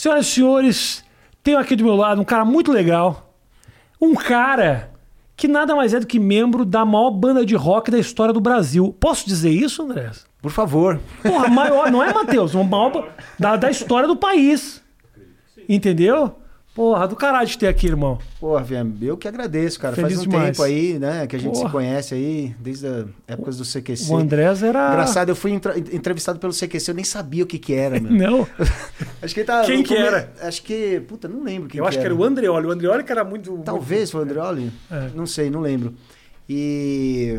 Senhoras e senhores, tenho aqui do meu lado um cara muito legal. Um cara que nada mais é do que membro da maior banda de rock da história do Brasil. Posso dizer isso, André? Por favor. Porra, maior, não é, Matheus? Uma maior da, da história do país. Entendeu? Porra, do caralho de ter aqui, irmão. Porra, Vian, eu que agradeço, cara. Feliz Faz um demais. tempo aí, né, que a gente Porra. se conhece aí, desde as épocas do CQC. O Andrés era. Engraçado, eu fui entrevistado pelo CQC, eu nem sabia o que que era, meu. Não, Acho que ele tá Quem que come- era? Acho que, puta, não lembro quem eu acho que era o Andreoli. O Andreoli que era muito. Talvez foi o Andreoli? É. Não sei, não lembro. E.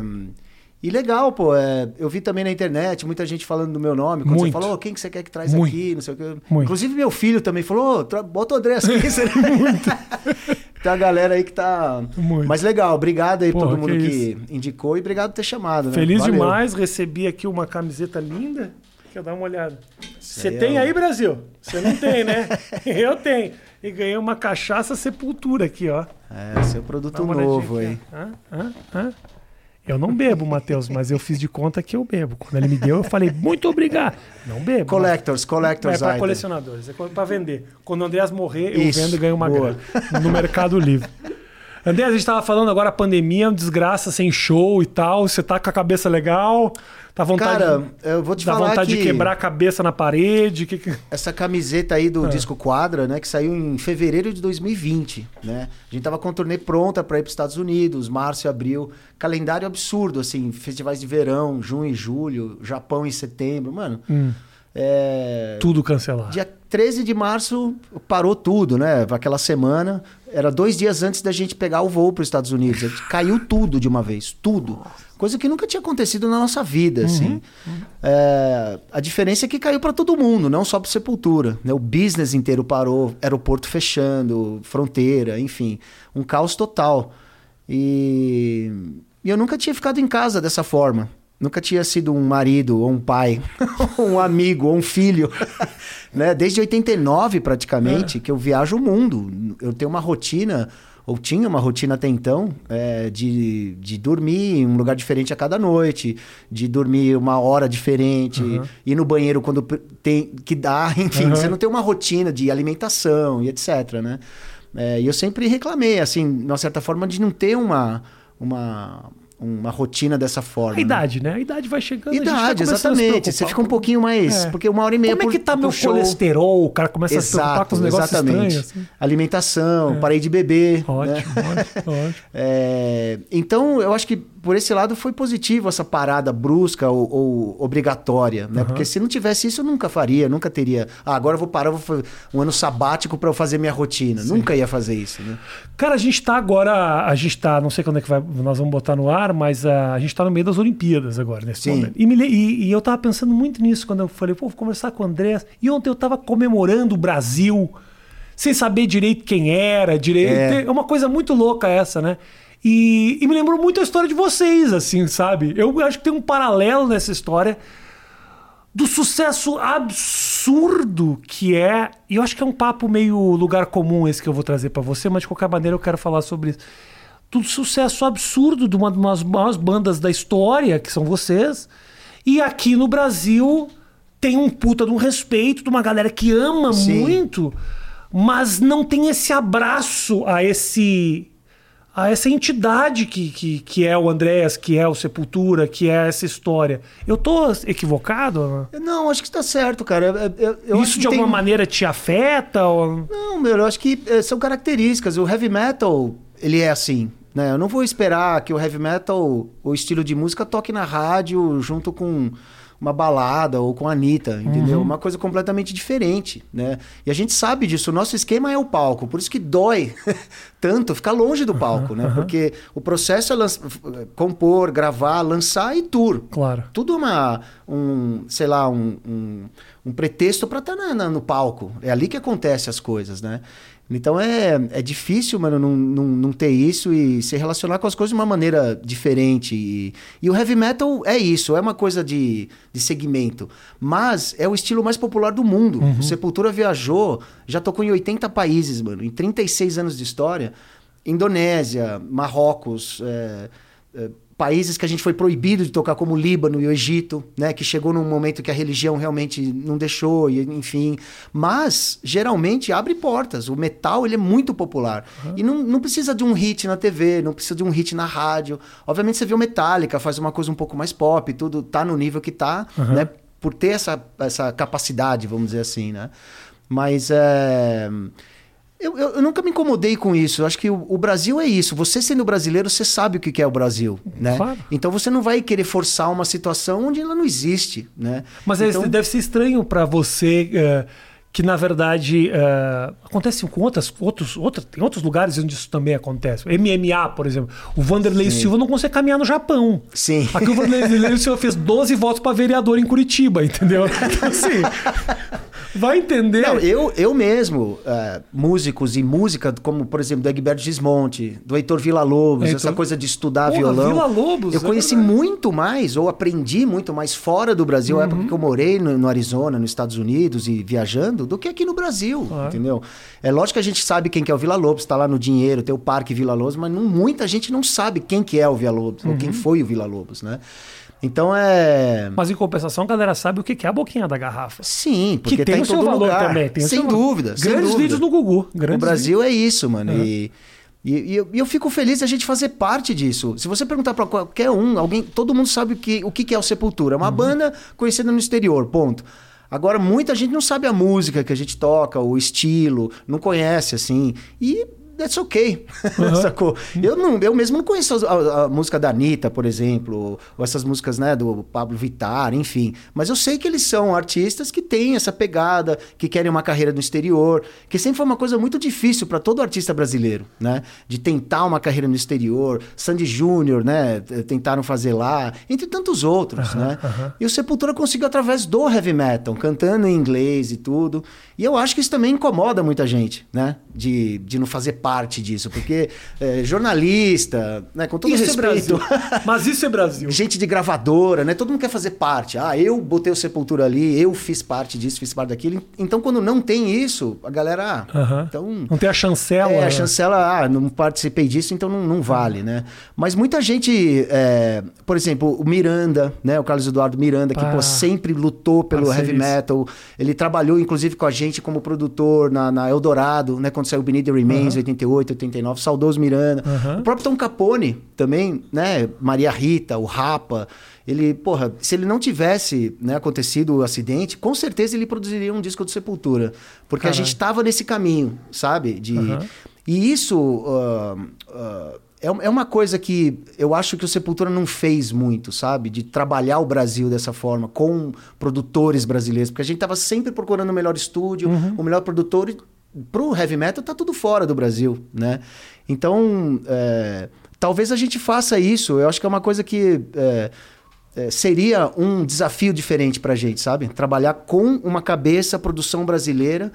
E legal, pô. é, eu vi também na internet muita gente falando do meu nome. Quando Muito. você falou, "Ô, quem que você quer que traz Muito. aqui? Não sei o que. Muito. Inclusive, meu filho também falou, "Ô, tra- bota o André aqui. Tem a galera aí que tá. Muito. Mas legal, obrigado aí Porra, todo mundo que que, indicou e obrigado por ter chamado. Né? Feliz Valeu. demais, recebi aqui uma camiseta linda. Quer dar uma olhada. Você é tem um- aí, Brasil? Você não tem, né? Eu tenho. E ganhei uma cachaça sepultura aqui, ó. É, seu produto novo aí. Hã? Hã? Hã? Eu não bebo, Matheus, mas eu fiz de conta que eu bebo. Quando ele me deu, eu falei, muito obrigado. Não bebo. Collectors, mas- collectors É para colecionadores, é para vender. Quando o Andreas morrer, eu Isso, vendo e ganho uma boa. grana no Mercado Livre. André, a gente estava falando agora a pandemia, uma desgraça sem show e tal. Você tá com a cabeça legal? Tá vontade, Cara, eu vou te dá falar vontade que de quebrar a cabeça na parede? Que, essa camiseta aí do disco Quadra, né, que saiu em fevereiro de 2020, né? A gente tava com a turnê pronta para ir para os Estados Unidos, março e abril, calendário absurdo, assim, festivais de verão, junho e julho, Japão em setembro, mano. Hum, É... tudo cancelado. Dia 13 de março parou tudo, né? Aquela semana. Era dois dias antes da gente pegar o voo para os Estados Unidos. Caiu tudo de uma vez, tudo. Coisa que nunca tinha acontecido na nossa vida, assim. É, a diferença é que caiu para todo mundo, não só para Sepultura. Né? O business inteiro parou, aeroporto fechando, fronteira, enfim, um caos total. E, e eu nunca tinha ficado em casa dessa forma. Nunca tinha sido um marido, ou um pai, ou um amigo, ou um filho. né? Desde 89, praticamente, que eu viajo o mundo. Eu tenho uma rotina, ou tinha uma rotina até então, é, de, de dormir em um lugar diferente a cada noite, de dormir uma hora diferente, Uhum. ir no banheiro quando tem que dá, enfim, Uhum. você não tem uma rotina de alimentação e etc, né? É, e eu sempre reclamei, assim, de uma certa forma, de não ter uma, uma, uma rotina dessa forma. A né? idade, né? A idade vai chegando. vai Idade, exatamente. Você fica um pouquinho mais. É. Porque uma hora e meia Como é por, que tá meu show. colesterol? O cara começa a se preocupar com os negócios exatamente. estranhos. assim. Alimentação, parei de beber. né? Ótimo, ótimo, ótimo. É, então, eu acho que por esse lado foi positivo essa parada brusca ou, ou obrigatória, né? Aham. Porque se não tivesse isso, eu nunca faria, nunca teria. Ah, agora eu vou parar, vou fazer um ano sabático para eu fazer minha rotina. Nunca ia fazer isso, né? Cara, a gente tá agora, a gente tá, não sei quando é que vai, nós vamos botar no ar, mas ah, a gente tá no meio das Olimpíadas agora, nesse Sim. momento. E, me e- e eu tava pensando muito nisso quando eu falei, pô, vou conversar com o André. E ontem eu tava comemorando o Brasil, sem saber direito quem era, direito. É. É uma coisa muito louca essa, né? E, e me lembrou muito a história de vocês, assim, sabe? Eu acho que tem um paralelo nessa história do sucesso absurdo que é. E eu acho que é um papo meio lugar comum esse que eu vou trazer pra você, mas de qualquer maneira eu quero falar sobre isso. Do sucesso absurdo de uma das maiores bandas da história, que são vocês. E aqui no Brasil tem um puta de um respeito de uma galera que ama Sim. muito, mas não tem esse abraço a esse a essa entidade que, que, que é o Andréas, que é o Sepultura, que é essa história. Eu tô equivocado? Não, acho que está certo, cara. Eu- eu- Isso de alguma tem- maneira te afeta? Ou... Não, meu, eu acho que eh, são características. O heavy metal, ele é assim. Né? Eu não vou esperar que o heavy metal, o estilo de música, toque na rádio junto com uma balada ou com a Anitta, entendeu? Uma coisa completamente diferente, né? E a gente sabe disso. O nosso esquema é o palco. Por isso que dói tanto ficar longe do palco, né? Porque o processo é compor, gravar, lançar e tour. Claro. Tudo uma, um, sei lá, um, um, um pretexto para estar no palco. É ali que acontece as coisas, né? Então é, é difícil, mano, não, não, não ter isso e se relacionar com as coisas de uma maneira diferente. E, e o heavy metal é isso, é uma coisa de, de segmento. Mas é o estilo mais popular do mundo. O Sepultura viajou, já tocou em 80 países, mano, em 36 anos de história. Indonésia, Marrocos, é, é, países que a gente foi proibido de tocar, como o Líbano e o Egito, né? Que chegou num momento que a religião realmente não deixou, e, enfim. Mas, geralmente, abre portas. O metal, ele é muito popular. Uhum. E não, não precisa de um hit na TV, não precisa de um hit na rádio. Obviamente, você vê o Metallica, faz uma coisa um pouco mais pop, tudo tá no nível que tá, uhum. né? Por ter essa, essa capacidade, vamos dizer assim, né? Mas é... Eu, eu, eu, nunca me incomodei com isso. Eu acho que o, o, Brasil é isso. Você sendo brasileiro, você sabe o que é o Brasil, né? Claro. Então você não vai querer forçar uma situação onde ela não existe, né? Mas é, então... deve ser estranho para você uh, que na verdade uh, acontece com outras, outros, outros, tem outros lugares onde isso também acontece. MMA, por exemplo. O Vanderlei Sim. Silva não consegue caminhar no Japão. Sim. Aqui o Vanderlei Silva fez 12 votos para vereador em Curitiba, entendeu? Então, assim. Vai entender. Não, eu, eu mesmo, uh, músicos e música, como por exemplo do Egberto Gismonte, do Heitor Villa-Lobos, Heitor... essa coisa de estudar Porra, violão. Villa-Lobos, eu é conheci muito mais, ou aprendi muito mais fora do Brasil, uhum. época que eu morei no, no, Arizona, nos Estados Unidos e viajando, do que aqui no Brasil, entendeu? É lógico que a gente sabe quem que é o Villa-Lobos, está lá no dinheiro, tem o Parque Villa-Lobos, mas não, muita gente não sabe quem que é o Villa-Lobos, uhum. ou quem uhum. foi o Villa-Lobos, né? Então é. Mas em compensação, a galera sabe o que é a boquinha da garrafa. Sim, porque que tem tá o seu valor lugar. também. Tem sem dúvida. Grandes sem dúvida. vídeos no Gugu. Grandes o Brasil vídeos. é isso, mano. Uhum. E, e, e, eu, e, eu, fico feliz de a gente fazer parte disso. Se você perguntar para qualquer um, alguém, todo mundo sabe o que, o que é o Sepultura. É uma uhum. banda conhecida no exterior, ponto. Agora, muita gente não sabe a música que a gente toca, o estilo, não conhece, assim. E that's okay. Uhum. Sacou? Eu, não, eu mesmo não conheço a, a, a, música da Anitta, por exemplo, ou essas músicas né, do Pablo Vittar, enfim. Mas eu sei que eles são artistas que têm essa pegada, que querem uma carreira no exterior, que sempre foi uma coisa muito difícil para todo artista brasileiro, né? De tentar uma carreira no exterior. Sandy Júnior, né? Tentaram fazer lá, entre tantos outros, uhum, né? Uhum. E o Sepultura conseguiu através do heavy metal, cantando em inglês e tudo. E eu acho que isso também incomoda muita gente, né? De, de não fazer parte parte disso, porque é, jornalista, né, com todo isso respeito. É Mas isso é Brasil. gente de gravadora, né? Todo mundo quer fazer parte. Ah, eu botei o Sepultura ali, eu fiz parte disso, fiz parte daquilo. Então, quando não tem isso, a galera. Ah, então, não tem a chancela. É, a chancela, ah, não participei disso, então não, não vale, né? Mas muita gente, é, por exemplo, o Miranda, né? O Carlos Eduardo Miranda, que ah, pô, sempre lutou pelo heavy metal. Ele trabalhou, inclusive, com a gente como produtor na, na Eldorado, né? Quando saiu o Beneath the Remains, uhum. 88, 89, saudoso Miranda. Uhum. O próprio Tom Capone também, né? Maria Rita, o Rapa. Ele, porra, se ele não tivesse né, acontecido o acidente, com certeza ele produziria um disco do Sepultura. Porque a gente estava nesse caminho, sabe? De... Uhum. E isso. Uh, uh, é uma coisa que eu acho que o Sepultura não fez muito, sabe? De trabalhar o Brasil dessa forma, com produtores brasileiros. Porque a gente estava sempre procurando o melhor estúdio, uhum. o melhor produtor, pro heavy metal tá tudo fora do Brasil, né? Então, é, talvez a gente faça isso. Eu acho que é uma coisa que é, é, seria um desafio diferente pra gente, sabe? Trabalhar com uma cabeça, produção brasileira,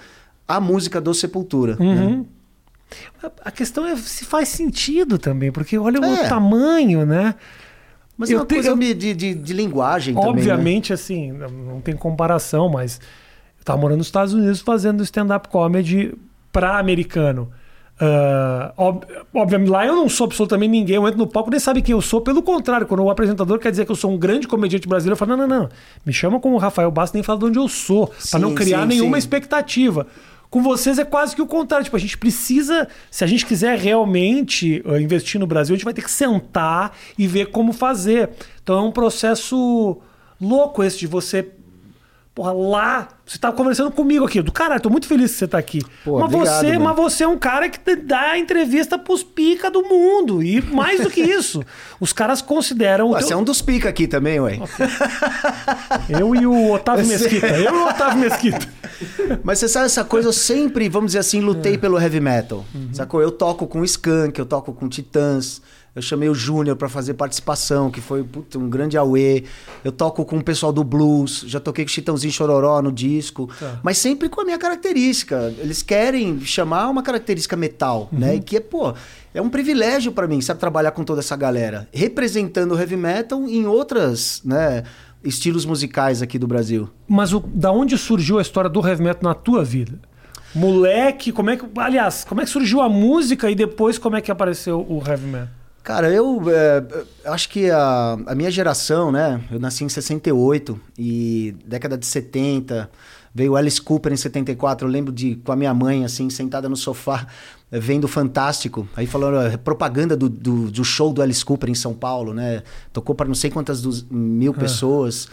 a música do Sepultura. Né? Uhum. Né? A questão é se faz sentido também, porque olha é. o tamanho, né? Mas é eu é uma coisa eu... de, de, de, linguagem Obviamente, também, né? assim, não tem comparação, mas Tava morando nos Estados Unidos fazendo stand-up comedy para americano. Uh, ob obviamente, lá eu não sou absolutamente ninguém, eu entro no palco nem sabe quem eu sou. Pelo contrário, quando o apresentador quer dizer que eu sou um grande comediante brasileiro, eu falo: não, não, não, me chama como Rafael Bastos, nem fala de onde eu sou, para não criar sim, nenhuma sim. expectativa. Com vocês é quase que o contrário. Tipo, a gente precisa, se a gente quiser realmente uh, investir no Brasil, a gente vai ter que sentar e ver como fazer. Então é um processo louco esse de você Porra, lá, você tava conversando comigo aqui. Do caralho, tô muito feliz que você tá aqui. Pô, mas, obrigado, você, mas você é um cara que dá entrevista pros pica do mundo. E mais do que isso, os caras consideram. Você teu... é um dos pica aqui também, ué. Eu e o Otávio Mesquita. Eu e o Otávio Mesquita. Mas você sabe essa coisa, eu sempre, vamos dizer assim, lutei é. pelo heavy metal. Uhum. Sacou? Eu toco com Skunk, eu toco com Titãs. Eu chamei o Júnior para fazer participação, que foi puta, um grande auê. Eu toco com o pessoal do blues, já toquei com o Chitãozinho Chororó no disco, tá. mas sempre com a minha característica. Eles querem chamar uma característica metal, uhum. né? E que é, pô, é um privilégio para mim, sabe, trabalhar com toda essa galera, representando o heavy metal em outras, né, estilos musicais aqui do Brasil. Mas o, da onde surgiu a história do heavy metal na tua vida? Moleque, como é que, aliás, como é que surgiu a música e depois como é que apareceu o heavy metal? Cara, eu é, acho que a, a, minha geração, né? Eu nasci em 68 e década de 70, veio Alice Cooper em 74. Eu lembro de com a minha mãe, assim, sentada no sofá, vendo Fantástico. Aí falando propaganda do, do, do, show do Alice Cooper em São Paulo, né? Tocou para não sei quantas dos, mil ah. pessoas.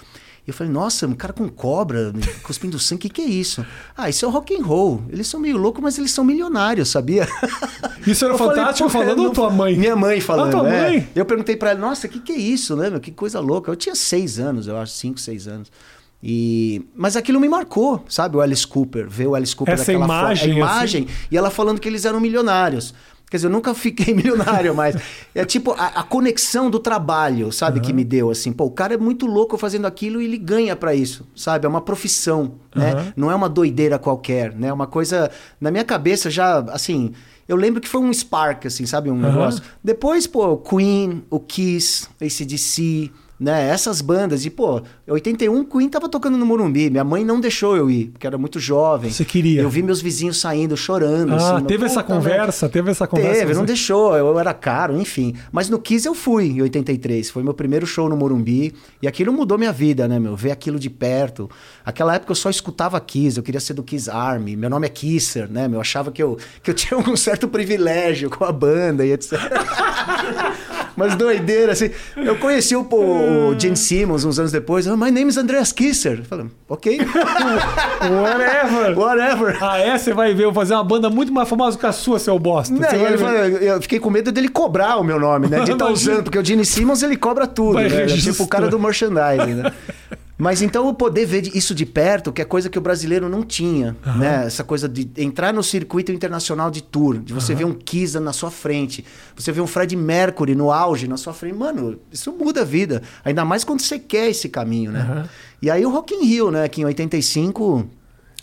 E eu falei, nossa, um cara com cobra, cuspindo sangue, o que, que é isso? Ah, isso é o rock and roll. Eles são meio loucos, mas eles são milionários, sabia? Isso era eu fantástico falei, falando ou tua mãe? Minha mãe falando. Ah, tua é. mãe? Eu perguntei para ela, nossa, o que, que é isso, né? Meu? Que coisa louca. Eu tinha seis anos, eu acho, cinco, seis anos. E... Mas aquilo me marcou, sabe? O Alice Cooper, ver o Alice Cooper Essa imagem, a imagem assim? e ela falando que eles eram milionários. Quer dizer, eu nunca fiquei milionário, mas é tipo a, a conexão do trabalho, sabe, uhum. que me deu assim. Pô, o cara é muito louco fazendo aquilo e ele ganha para isso, sabe? É uma profissão, né? Uhum. Não é uma doideira qualquer, né? É uma coisa na minha cabeça já, assim, eu lembro que foi um spark, assim, sabe? Um uhum. negócio. Depois, pô, Queen, o Kiss, ACDC, né? Essas bandas. E, pô, 81 Queen tava tocando no Morumbi. Minha mãe não deixou eu ir, porque era muito jovem. Você queria? Eu vi meus vizinhos saindo, chorando. Ah, assim, teve essa conversa? Teve essa conversa? Teve, você... não deixou. Eu era caro, enfim. Mas no Kiss eu fui em 83. Foi meu primeiro show no Morumbi. E aquilo mudou minha vida, né, meu? Ver aquilo de perto. Aquela época eu só escutava Kiss. Eu queria ser do Kiss Army. Meu nome é Kisser, né? Eu achava que eu, que eu tinha um certo privilégio com a banda e etc. Mas doideira, assim. Eu conheci o, o Gene Simmons uns anos depois. My name is Andreas Kisser. Eu falei, ok. Whatever. Whatever. Ah, é? Você vai ver, eu vou fazer uma banda muito mais famosa que a sua, seu bosta. Não, ele fala, eu fiquei com medo dele cobrar o meu nome, né? De estar tá usando, porque o Gene Simmons ele cobra tudo, né? É tipo o cara do merchandising, né? Mas então o poder ver isso de perto, que é coisa que o brasileiro não tinha, uhum. né? Essa coisa de entrar no circuito internacional de tour, de você uhum. ver um Kisa na sua frente, você ver um Fred Mercury no auge na sua frente, mano, isso muda a vida. Ainda mais quando você quer esse caminho, né? Uhum. E aí o Rock in Rio, né, que em 85,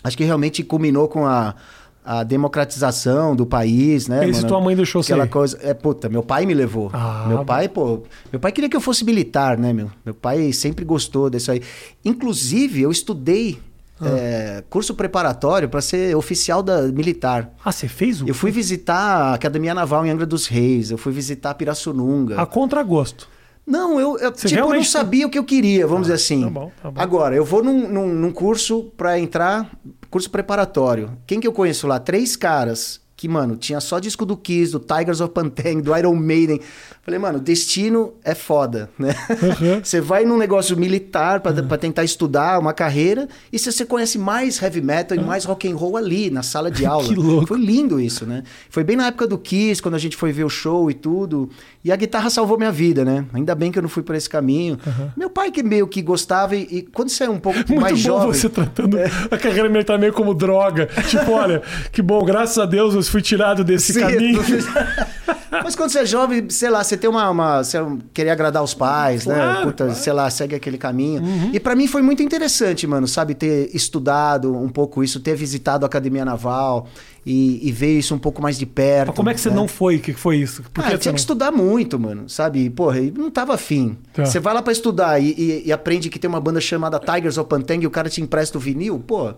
acho que realmente culminou com a a democratização do país, né? Isso tua mãe deixou Aquela coisa. É, puta, meu pai me levou. Ah, meu pai, pô. Meu pai queria que eu fosse militar, né, meu? Meu pai sempre gostou disso aí. Inclusive, eu estudei ah. é, curso preparatório para ser oficial da militar. Ah, você fez o. Eu fui visitar a Academia Naval em Angra dos Reis, eu fui visitar Pirassununga. A contragosto. Não, eu, eu tipo, realmente... não sabia o que eu queria, vamos ah, dizer assim. Tá bom, tá bom. Agora, eu vou num, num, num curso para entrar curso preparatório. Quem que eu conheço lá? Três caras que, mano, tinha só disco do Kiss, do Tigers of Pantang, do Iron Maiden. Falei, mano, destino é foda, né? Uhum. você vai num negócio militar para uhum. tentar estudar uma carreira e você conhece mais heavy metal uhum. e mais rock and roll ali, na sala de aula. que louco. Foi lindo isso, né? Foi bem na época do Kiss, quando a gente foi ver o show e tudo. E a guitarra salvou minha vida, né? Ainda bem que eu não fui por esse caminho. Meu pai que meio que gostava e, e quando você é um pouco Muito mais bom jovem... você tratando é. a carreira militar meio como droga. tipo, olha, que bom, graças a Deus eu fui tirado desse Sim, caminho. Mas quando você é jovem, sei lá, você tem uma. uma você querer agradar os pais, né? claro, né? Puta, claro. sei lá, segue aquele caminho. Uhum. E para mim foi muito interessante, mano, sabe? Ter estudado um pouco isso, ter visitado a Academia Naval e, e ver isso um pouco mais de perto. Mas como é que você né? não foi? O que foi isso? Por ah, tinha não... que estudar muito, mano, sabe? Porra, não tava afim. Tá. Você vai lá para estudar e, e, e, aprende que tem uma banda chamada Tigers of Pantang e o cara te empresta o vinil, pô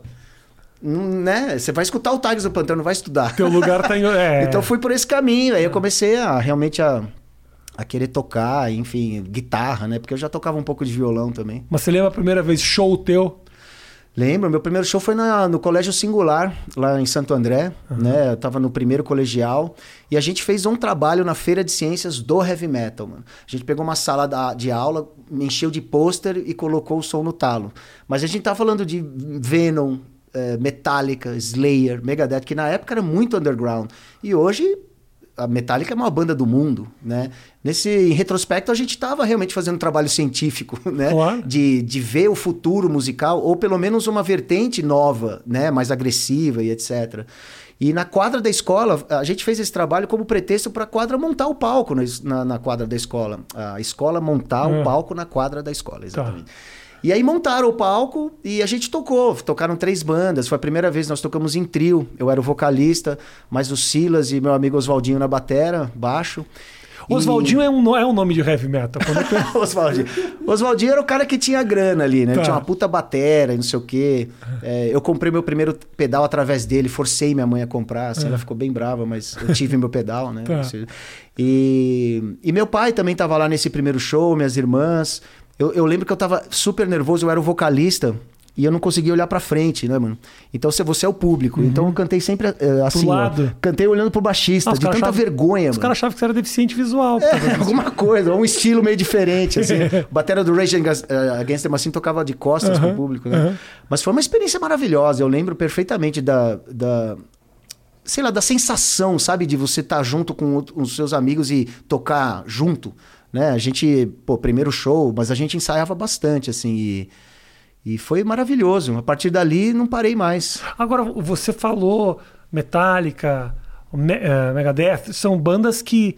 né? Você vai escutar o Tigers do Pantano, não vai estudar. Teu lugar tá em... É. então fui por esse caminho. Aí eu comecei a realmente a, a querer tocar, enfim, guitarra, né? Porque eu já tocava um pouco de violão também. Mas você lembra a primeira vez show teu? Lembro, meu primeiro show foi na, no Colégio Singular, lá em Santo André, uhum. né? Eu tava no primeiro colegial e a gente fez um trabalho na Feira de Ciências do Heavy Metal, mano. A gente pegou uma sala da, de aula, encheu de pôster e colocou o som no talo. Mas a gente tá falando de Venom, é, Metallica, Slayer, Megadeth, que na época era muito underground. E hoje a Metallica é uma banda do mundo, né? Nesse em retrospecto a gente estava realmente fazendo um trabalho científico, né? Claro. De, de ver o futuro musical ou pelo menos uma vertente nova, né? Mais agressiva e etc. E na quadra da escola a gente fez esse trabalho como pretexto para a quadra montar o palco na, na, quadra da escola, a escola montar o é. palco na quadra da escola, exatamente. Tá. E aí montaram o palco e a gente tocou. Tocaram três bandas. Foi a primeira vez que nós tocamos em trio. Eu era o vocalista, mais o Silas e meu amigo Oswaldinho na batera, baixo. Oswaldinho é, um, é um nome de heavy metal. Oswaldinho. Oswaldinho era o cara que tinha grana ali, né? Tá. Tinha uma puta batera e não sei o quê. É, eu comprei meu primeiro pedal através dele, forcei minha mãe a comprar, assim, é. ela ficou bem brava, mas eu tive meu pedal, né? Tá. E, e meu pai também tava lá nesse primeiro show, minhas irmãs. Eu, eu lembro que eu tava super nervoso, eu era o vocalista e eu não conseguia olhar para frente, né, mano? Então você, você é o público. Uhum. Então eu cantei sempre uh, assim, ó, cantei olhando pro baixista, de tanta achavam, vergonha, Os caras achavam que você era deficiente visual. É, alguma coisa, um estilo meio diferente, assim. Bateria do Rage eh, Against the Machine tocava de costas uhum. pro público, né? Uhum. Mas foi uma experiência maravilhosa. Eu lembro perfeitamente da, da sei lá, da sensação, sabe, de você estar tá junto com os seus amigos e tocar junto, né? A gente, pô, primeiro show, mas a gente ensaiava bastante, assim, e e foi maravilhoso. A partir dali, não parei mais. Agora, você falou Metallica, eh, Megadeth, são bandas que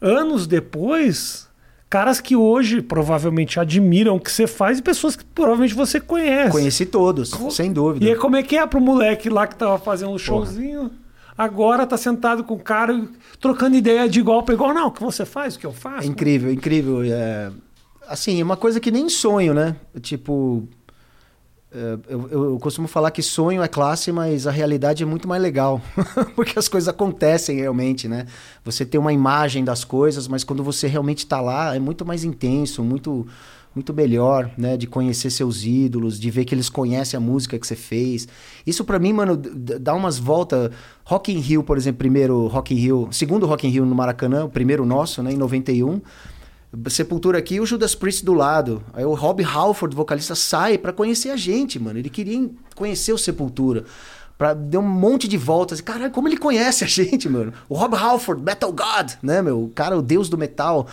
anos depois, caras que hoje provavelmente admiram o que você faz e pessoas que provavelmente você conhece. Conheci todos, Co sem dúvida. E aí, como é que é pro moleque lá que tava fazendo um showzinho? Porra. Agora tá sentado com o cara trocando ideia de igual para igual. Não, o que você faz, o que eu faço. É incrível, é incrível. É... Assim, é uma coisa que nem sonho, né? Tipo, é, eu, eu, costumo falar que sonho é classe, mas a realidade é muito mais legal. Porque as coisas acontecem realmente, né? Você tem uma imagem das coisas, mas quando você realmente está lá, é muito mais intenso, muito muito melhor, né? De conhecer seus ídolos, de ver que eles conhecem a música que você fez. Isso para mim, mano, dá umas voltas. Rock in Rio, por exemplo, primeiro Rock in Rio, segundo Rock in Rio no Maracanã, o primeiro nosso, né? Em 91. Sepultura aqui o Judas Priest do lado. Aí o Rob Halford, vocalista, sai para conhecer a gente, mano. Ele queria conhecer o Sepultura. Pra, deu um monte de voltas. Caralho, como ele conhece a gente, mano? O Rob Halford, Metal God, né, meu? O cara, o deus do metal.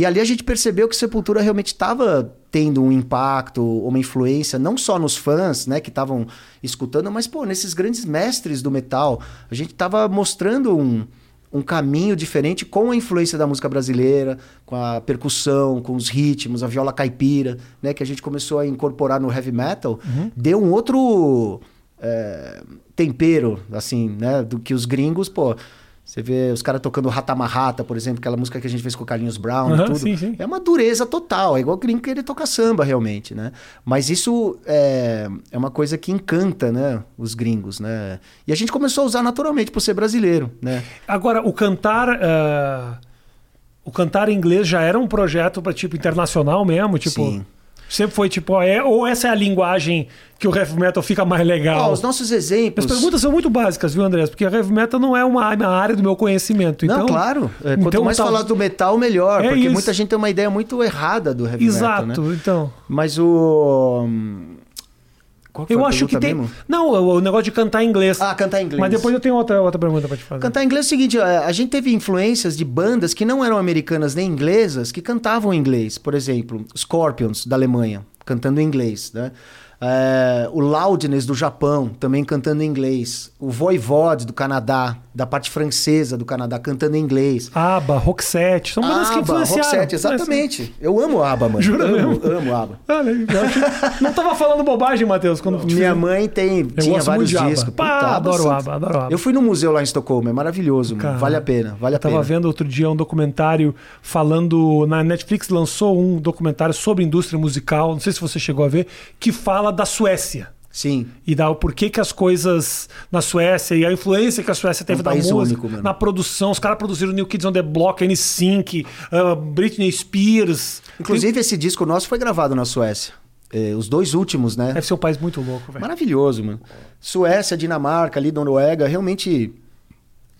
E ali a gente percebeu que Sepultura realmente estava tendo um impacto, uma influência, não só nos fãs, né, que estavam escutando, mas, pô, nesses grandes mestres do metal. A gente estava mostrando um um caminho diferente com a influência da música brasileira, com a percussão, com os ritmos, a viola caipira, né, que a gente começou a incorporar no heavy metal, uhum. deu um outro é, tempero, assim, né, do que os gringos, pô, você vê os caras tocando Rata Marrata, por exemplo, aquela música que a gente fez com o Carlinhos Brown uhum, e tudo. Sim, sim. É uma dureza total, é igual o gringo que ele toca samba realmente, né? Mas isso é, é uma coisa que encanta, né, os gringos, né? E a gente começou a usar naturalmente por ser brasileiro, né? Agora, o cantar... Uh... O cantar em inglês já era um projeto para tipo internacional mesmo, tipo. Sim. Sempre foi tipo, é, ou essa é a linguagem que o heavy metal fica mais legal? Oh, os nossos exemplos. As perguntas são muito básicas, viu, André? Porque heavy metal não é uma, área do meu conhecimento. Então, não, claro. É, quanto então, mais tal... falar do metal, melhor. É porque isso. muita gente tem uma ideia muito errada do heavy Exato, metal. Exato, né? então. Mas o. Qual eu acho que tem. Mesmo? Não, o negócio de cantar em inglês. Ah, cantar em inglês. Mas depois eu tenho outra, outra pergunta para te fazer. Cantar em inglês é o seguinte: a gente teve influências de bandas que não eram americanas nem inglesas que cantavam em inglês. Por exemplo, Scorpions, da Alemanha, cantando em inglês, né? É, o Loudness do Japão, também cantando em inglês. O Voivode do Canadá, da parte francesa do Canadá, cantando em inglês. ABBA, Roxette, são bandas que influenciaram. Roxette, exatamente. Eu amo ABBA, mano. Jura amo, mesmo? Amo ABBA. não tava falando bobagem, Matheus, quando Minha mãe tem, tinha vários discos. Pá, adoro ABBA, adoro ABBA. Eu fui no museu lá em Estocolmo, é maravilhoso, Cara, vale a pena, vale a eu tava pena. vendo outro dia um documentário falando, na Netflix lançou um documentário sobre indústria musical, não sei se você chegou a ver, que fala da Suécia. Sim. E dá o porquê que as coisas na Suécia e a influência que a Suécia teve é um da música, único, na produção. Os caras produziram New Kids on the Block, N-Sync, uh, Britney Spears. Inclusive, Tem... esse disco nosso foi gravado na Suécia. É, os dois últimos, né? Deve ser um país muito louco, velho. Maravilhoso, mano. Suécia, Dinamarca, ali, Noruega, realmente.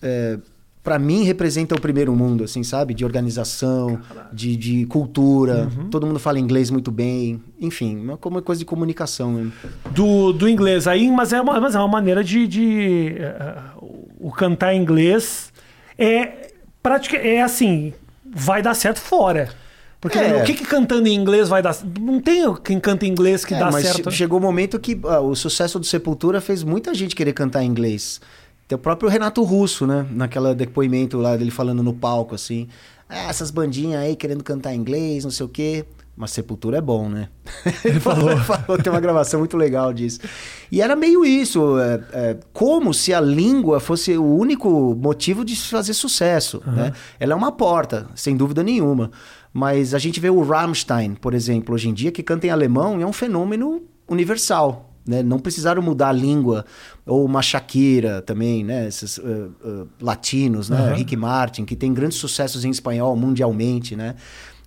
É, para mim representa o primeiro mundo, assim, sabe? De organização, de, de cultura. Uhum. Todo mundo fala inglês muito bem. Enfim, uma, uma coisa de comunicação mesmo. Do, do inglês aí, mas é uma, mas é uma maneira de. de uh, o cantar inglês é prática, é assim, vai dar certo fora. Porque é. o que, que, cantando em inglês vai dar Não tem quem canta em inglês que é, dá mas certo. Chegou o um momento que uh, o sucesso do Sepultura fez muita gente querer cantar em inglês. Tem o próprio Renato Russo, né? Naquela depoimento lá dele falando no palco, assim. Ah, essas bandinhas aí querendo cantar inglês, não sei o quê. Mas Sepultura é bom, né? Ele falou. falou, tem uma gravação muito legal disso. E era meio isso, é, é, como se a língua fosse o único motivo de fazer sucesso. Uhum. Né? Ela é uma porta, sem dúvida nenhuma. Mas a gente vê o Rammstein, por exemplo, hoje em dia, que canta em alemão e é um fenômeno universal. Né? Não precisaram mudar a língua. Ou uma Shakira também, né? Esses uh, uh, latinos, né? Uhum. Rick Martin, que tem grandes sucessos em espanhol mundialmente, né?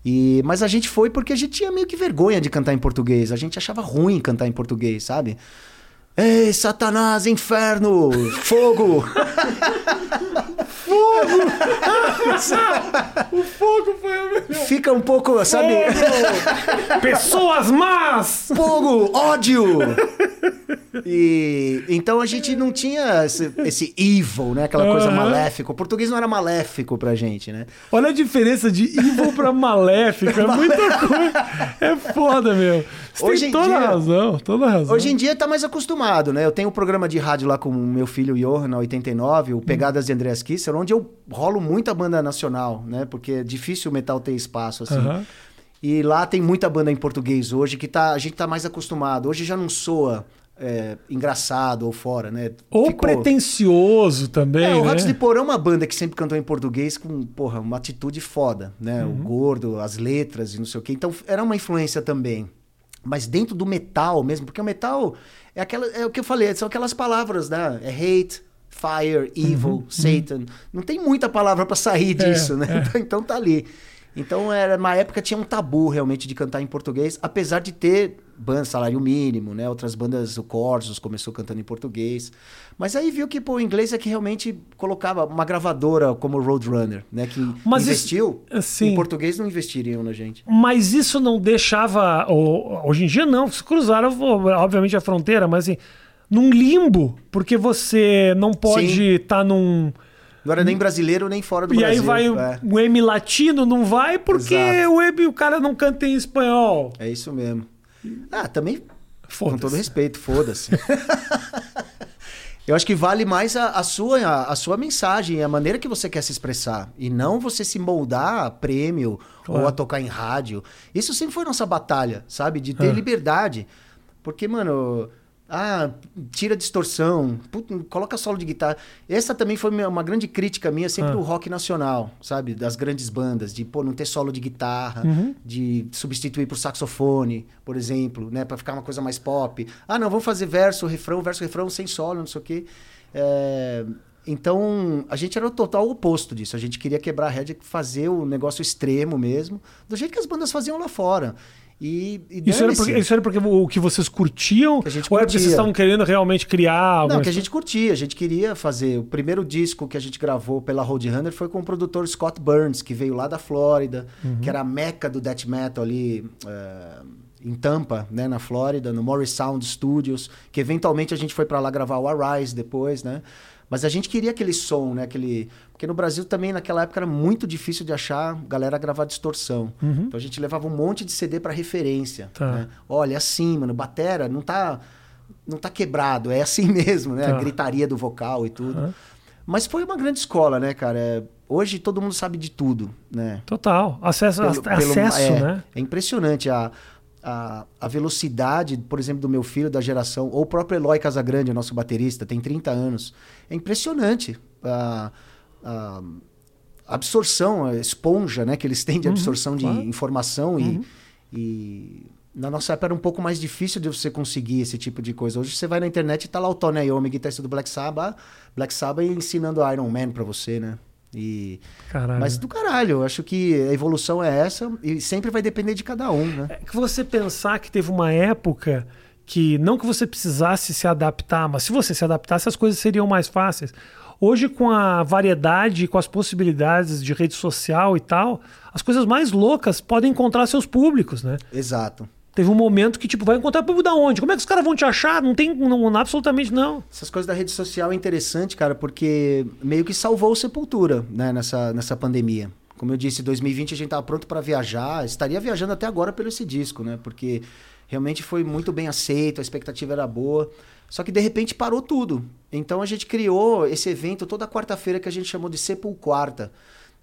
E, mas a gente foi porque a gente tinha meio que vergonha de cantar em português. A gente achava ruim cantar em português, sabe? Ei, Satanás, inferno, fogo! fogo! o fogo foi a melhor. Fica um pouco, sabe? Fogo! Pessoas más! Fogo, ódio! E então a gente não tinha esse, esse evil, né? Aquela coisa uhum. maléfica. O português não era maléfico pra gente, né? Olha a diferença de evil pra maléfica. É muita coisa. É foda, meu. Você hoje tem toda dia, razão, toda razão. Hoje em dia tá mais acostumado, né? Eu tenho um programa de rádio lá com o meu filho Johan, na 89, o Pegadas hum. de Andreas Kisser, onde eu rolo muita banda nacional, né? Porque é difícil o metal ter espaço, assim. E lá tem muita banda em português hoje que tá, a gente tá mais acostumado. Hoje já não soa é, engraçado ou fora, né? Ou Ficou... pretencioso também. É, o né? Ratos de Porão é uma banda que sempre cantou em português com, porra, uma atitude foda, né? Uhum. O gordo, as letras e não sei o quê. Então era uma influência também. Mas dentro do metal mesmo, porque o metal é aquela. É o que eu falei, são aquelas palavras, né? É hate, fire, evil, uhum, uhum. Satan. Uhum. Não tem muita palavra para sair é, disso, é, né? É. Então tá ali. Então, era uma época tinha um tabu realmente de cantar em português, apesar de ter banda salário mínimo, né? Outras bandas, o Corsos começou cantando em português. Mas aí viu que pô, o inglês é que realmente colocava uma gravadora como Roadrunner, né? Que Mas investiu. Isso, assim, em português não investiriam na gente. Mas isso não deixava. Hoje em dia não, se cruzaram, obviamente, a fronteira, mas assim, num limbo, porque você não pode estar tá num não era nem brasileiro nem fora do e Brasil. E aí vai é. o M latino, não vai porque o M o cara não canta em espanhol. É isso mesmo. Ah, também. Com todo respeito, foda-se. Eu acho que vale mais a, a, sua, a, a, sua mensagem, a maneira que você quer se expressar. E não você se moldar a prêmio claro. ou a tocar em rádio. Isso sempre foi nossa batalha, sabe? De ter é. liberdade. Porque, mano, ah, tira distorção, puta, coloca solo de guitarra. Essa também foi uma grande crítica minha, sempre ah. o rock nacional, sabe? Das grandes bandas, de pô, não ter solo de guitarra, uhum. de substituir por saxofone, por exemplo, né? Pra ficar uma coisa mais pop. Ah, não, vamos fazer verso, refrão, verso, refrão, sem solo, não sei o quê. É... Então, a gente era o total oposto disso. A gente queria quebrar a rédea, fazer o negócio extremo mesmo, do jeito que as bandas faziam lá fora. E, e isso, era porque, isso, era porque, o que vocês curtiam? Que a gente ou era porque vocês estavam querendo realmente criar? Não, que a gente curtia. A gente queria fazer. O primeiro disco que a gente gravou pela Roadrunner foi com o produtor Scott Burns, que veio lá da Flórida, uhum. que era a meca do death metal ali. Uh, em Tampa, né, na Flórida, no Morris Sound Studios, que eventualmente a gente foi para lá gravar o Arise depois, né? Mas a gente queria aquele som, né? Aquele... Porque no Brasil também, naquela época, era muito difícil de achar galera gravar distorção. Uhum. Então a gente levava um monte de CD para referência. Tá. Né? Olha, é assim, mano, batera não tá, não tá quebrado, é assim mesmo, né? Tá. A gritaria do vocal e tudo. Uhum. Mas foi uma grande escola, né, cara? É, hoje todo mundo sabe de tudo, né? Total. Acesso, pelo, acesso é, né? É impressionante a a, a velocidade, por exemplo, do meu filho da geração, ou o próprio Eloy Casagrande, nosso baterista, tem 30 anos. É impressionante a, a absorção, a esponja né, que eles têm de uhum, absorção de informação uhum. e, e, na nossa época era um pouco mais difícil de você conseguir esse tipo de coisa. Hoje você vai na internet e tá lá o Tony Iommi, guitarrista do Black Sabbath, Black Sabbath ensinando Iron Man para você, né? E... Mas do caralho, eu acho que a evolução é essa e sempre vai depender de cada um, né? É que você pensar que teve uma época que não que você precisasse se adaptar, mas se você se adaptasse, as coisas seriam mais fáceis. Hoje, com a variedade, com as possibilidades de rede social e tal, as coisas mais loucas podem encontrar seus públicos, né? Exato. Teve um momento que, tipo, vai encontrar público da onde? Como é que os caras vão te achar? Não tem, não, absolutamente não. Essas coisas da rede social é interessante, cara, porque meio que salvou Sepultura, né, nessa, nessa pandemia. Como eu disse, em 2020 a gente estava pronto para viajar, estaria viajando até agora pelo esse disco, né? Porque realmente foi muito bem aceito, a expectativa era boa. Só que de repente parou tudo. Então a gente criou esse evento toda quarta-feira que a gente chamou de Sepul Quarta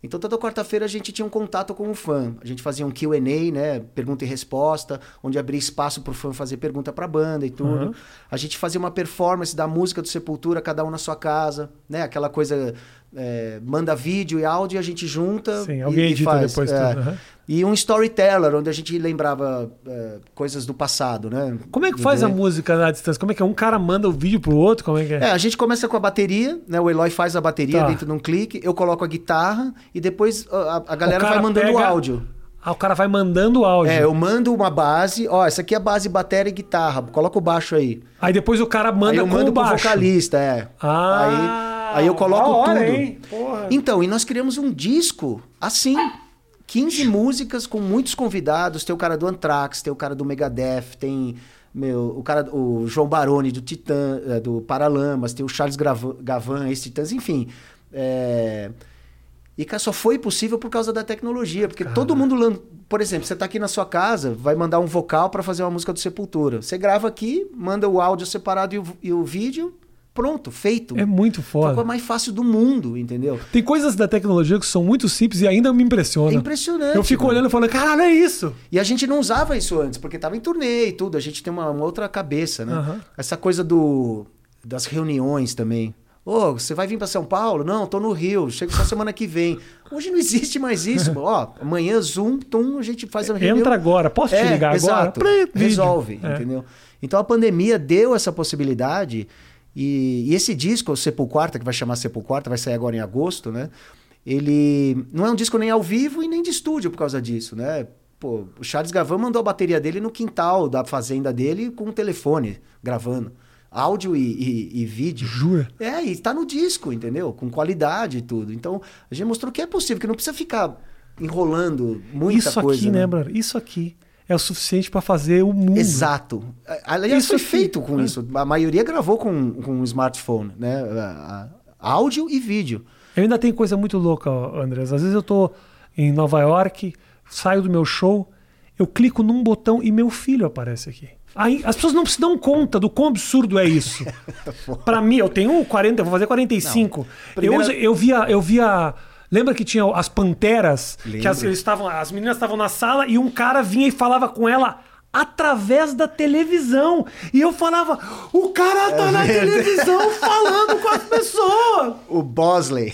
Então toda quarta-feira a gente tinha um contato com o fã. A gente fazia um Q&A, né, pergunta e resposta, onde abria espaço para o fã fazer pergunta para a banda e tudo. Uhum. A gente fazia uma performance da música do Sepultura, cada um na sua casa, né? Aquela coisa é, manda vídeo e áudio, a gente junta Sim, e, alguém e edita faz. depois é. tudo. aham. E um storyteller, onde a gente lembrava é, coisas do passado, né? Como é que faz a música na distância? Como é que é? Um cara manda o vídeo pro outro? Como é que é? É, a gente começa com a bateria, né? O Eloy faz a bateria Tá. dentro de um clique, eu coloco a guitarra e depois a, a galera vai mandando o pega- áudio. Ah, o cara vai mandando o áudio. É, eu mando uma base, ó, essa aqui é a base bateria e guitarra, coloca o baixo aí. Aí depois o cara aí manda eu com mando o pro baixo. vocalista, é. Ah, aí, aí eu coloco hora, tudo. hein? Porra. Então, e nós criamos um disco assim. 15 músicas com muitos convidados. Tem o cara do Anthrax, tem o cara do Megadeth, tem meu, o cara, o João Baroni do Titã, eh, do Paralamas, tem o Charles Gavan, esse Titãs, enfim. É... E cara, só foi possível por causa da tecnologia, porque todo mundo, por exemplo, você tá aqui na sua casa, vai mandar um vocal para fazer uma música do Sepultura. Você grava aqui, manda o áudio separado e o, e o vídeo, pronto, feito. É muito Foi a coisa foda. mais fácil do mundo, entendeu? Tem coisas da tecnologia que são muito simples e ainda me É impressionam. impressionante. Eu fico mano. olhando e falando, caralho, é isso. E a gente não usava isso antes, porque tava em turnê e tudo. A gente tem uma, uma outra cabeça, né? Aham. Essa coisa do das reuniões também. Ô, você vai vir para São Paulo? Não, tô no Rio, chego só semana que vem. Hoje não existe mais isso. Ó, amanhã, Zoom, tum, a gente faz a reunião. Entra agora. Posso te É, ligar agora? exato. Play. Resolve, É. entendeu? Então a pandemia deu essa possibilidade e, e esse disco, o Sepulquarta, que vai chamar Sepulquarta, vai sair agora em agosto, né? Ele não é um disco nem ao vivo e nem de estúdio por causa disso, né? Pô, o Charles Gavan mandou a bateria dele no quintal da fazenda dele com um telefone gravando. Áudio e, e- e vídeo. Jura? É, e tá no disco, entendeu? Com qualidade e tudo. Então, a gente mostrou que é possível, que não precisa ficar enrolando muita Isso coisa. aqui, né, brother? Isso aqui é o suficiente pra fazer o mundo. Exato. Aliás, Isso foi feito com né? isso. A maioria gravou com, com um smartphone, né? Áudio e vídeo. Eu ainda tenho coisa muito louca, Andrés. Às vezes eu tô em Nova York, saio do meu show, eu clico num botão e meu filho aparece aqui. Aí, as pessoas não se dão conta do quão absurdo é isso. Pra mim, eu tenho 40, eu vou fazer 45. Primeira- Eu, eu via, eu via. Lembra que tinha as panteras? Que as, eles estavam, as meninas estavam na sala e um cara vinha e falava com ela através da televisão. E eu falava: o cara tá na televisão falando com as pessoas. O Bosley.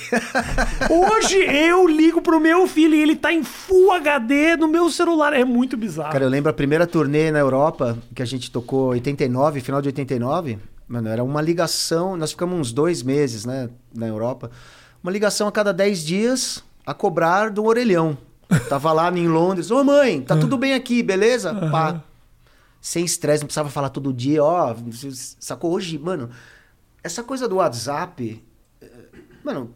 Hoje eu ligo pro meu filho e ele tá em Full HD no meu celular. É muito bizarro. Cara, eu lembro a primeira turnê na Europa, que a gente tocou 89, final de 89. Mano, era uma ligação. Nós ficamos uns dois meses, né, na Europa. Uma ligação a cada 10 dias a cobrar do orelhão. Tava lá em Londres. Ô mãe, tá tudo bem aqui, beleza? Pá. Sem estresse, não precisava falar todo dia, ó. Sacou hoje, mano? Essa coisa do WhatsApp. eh, Mano,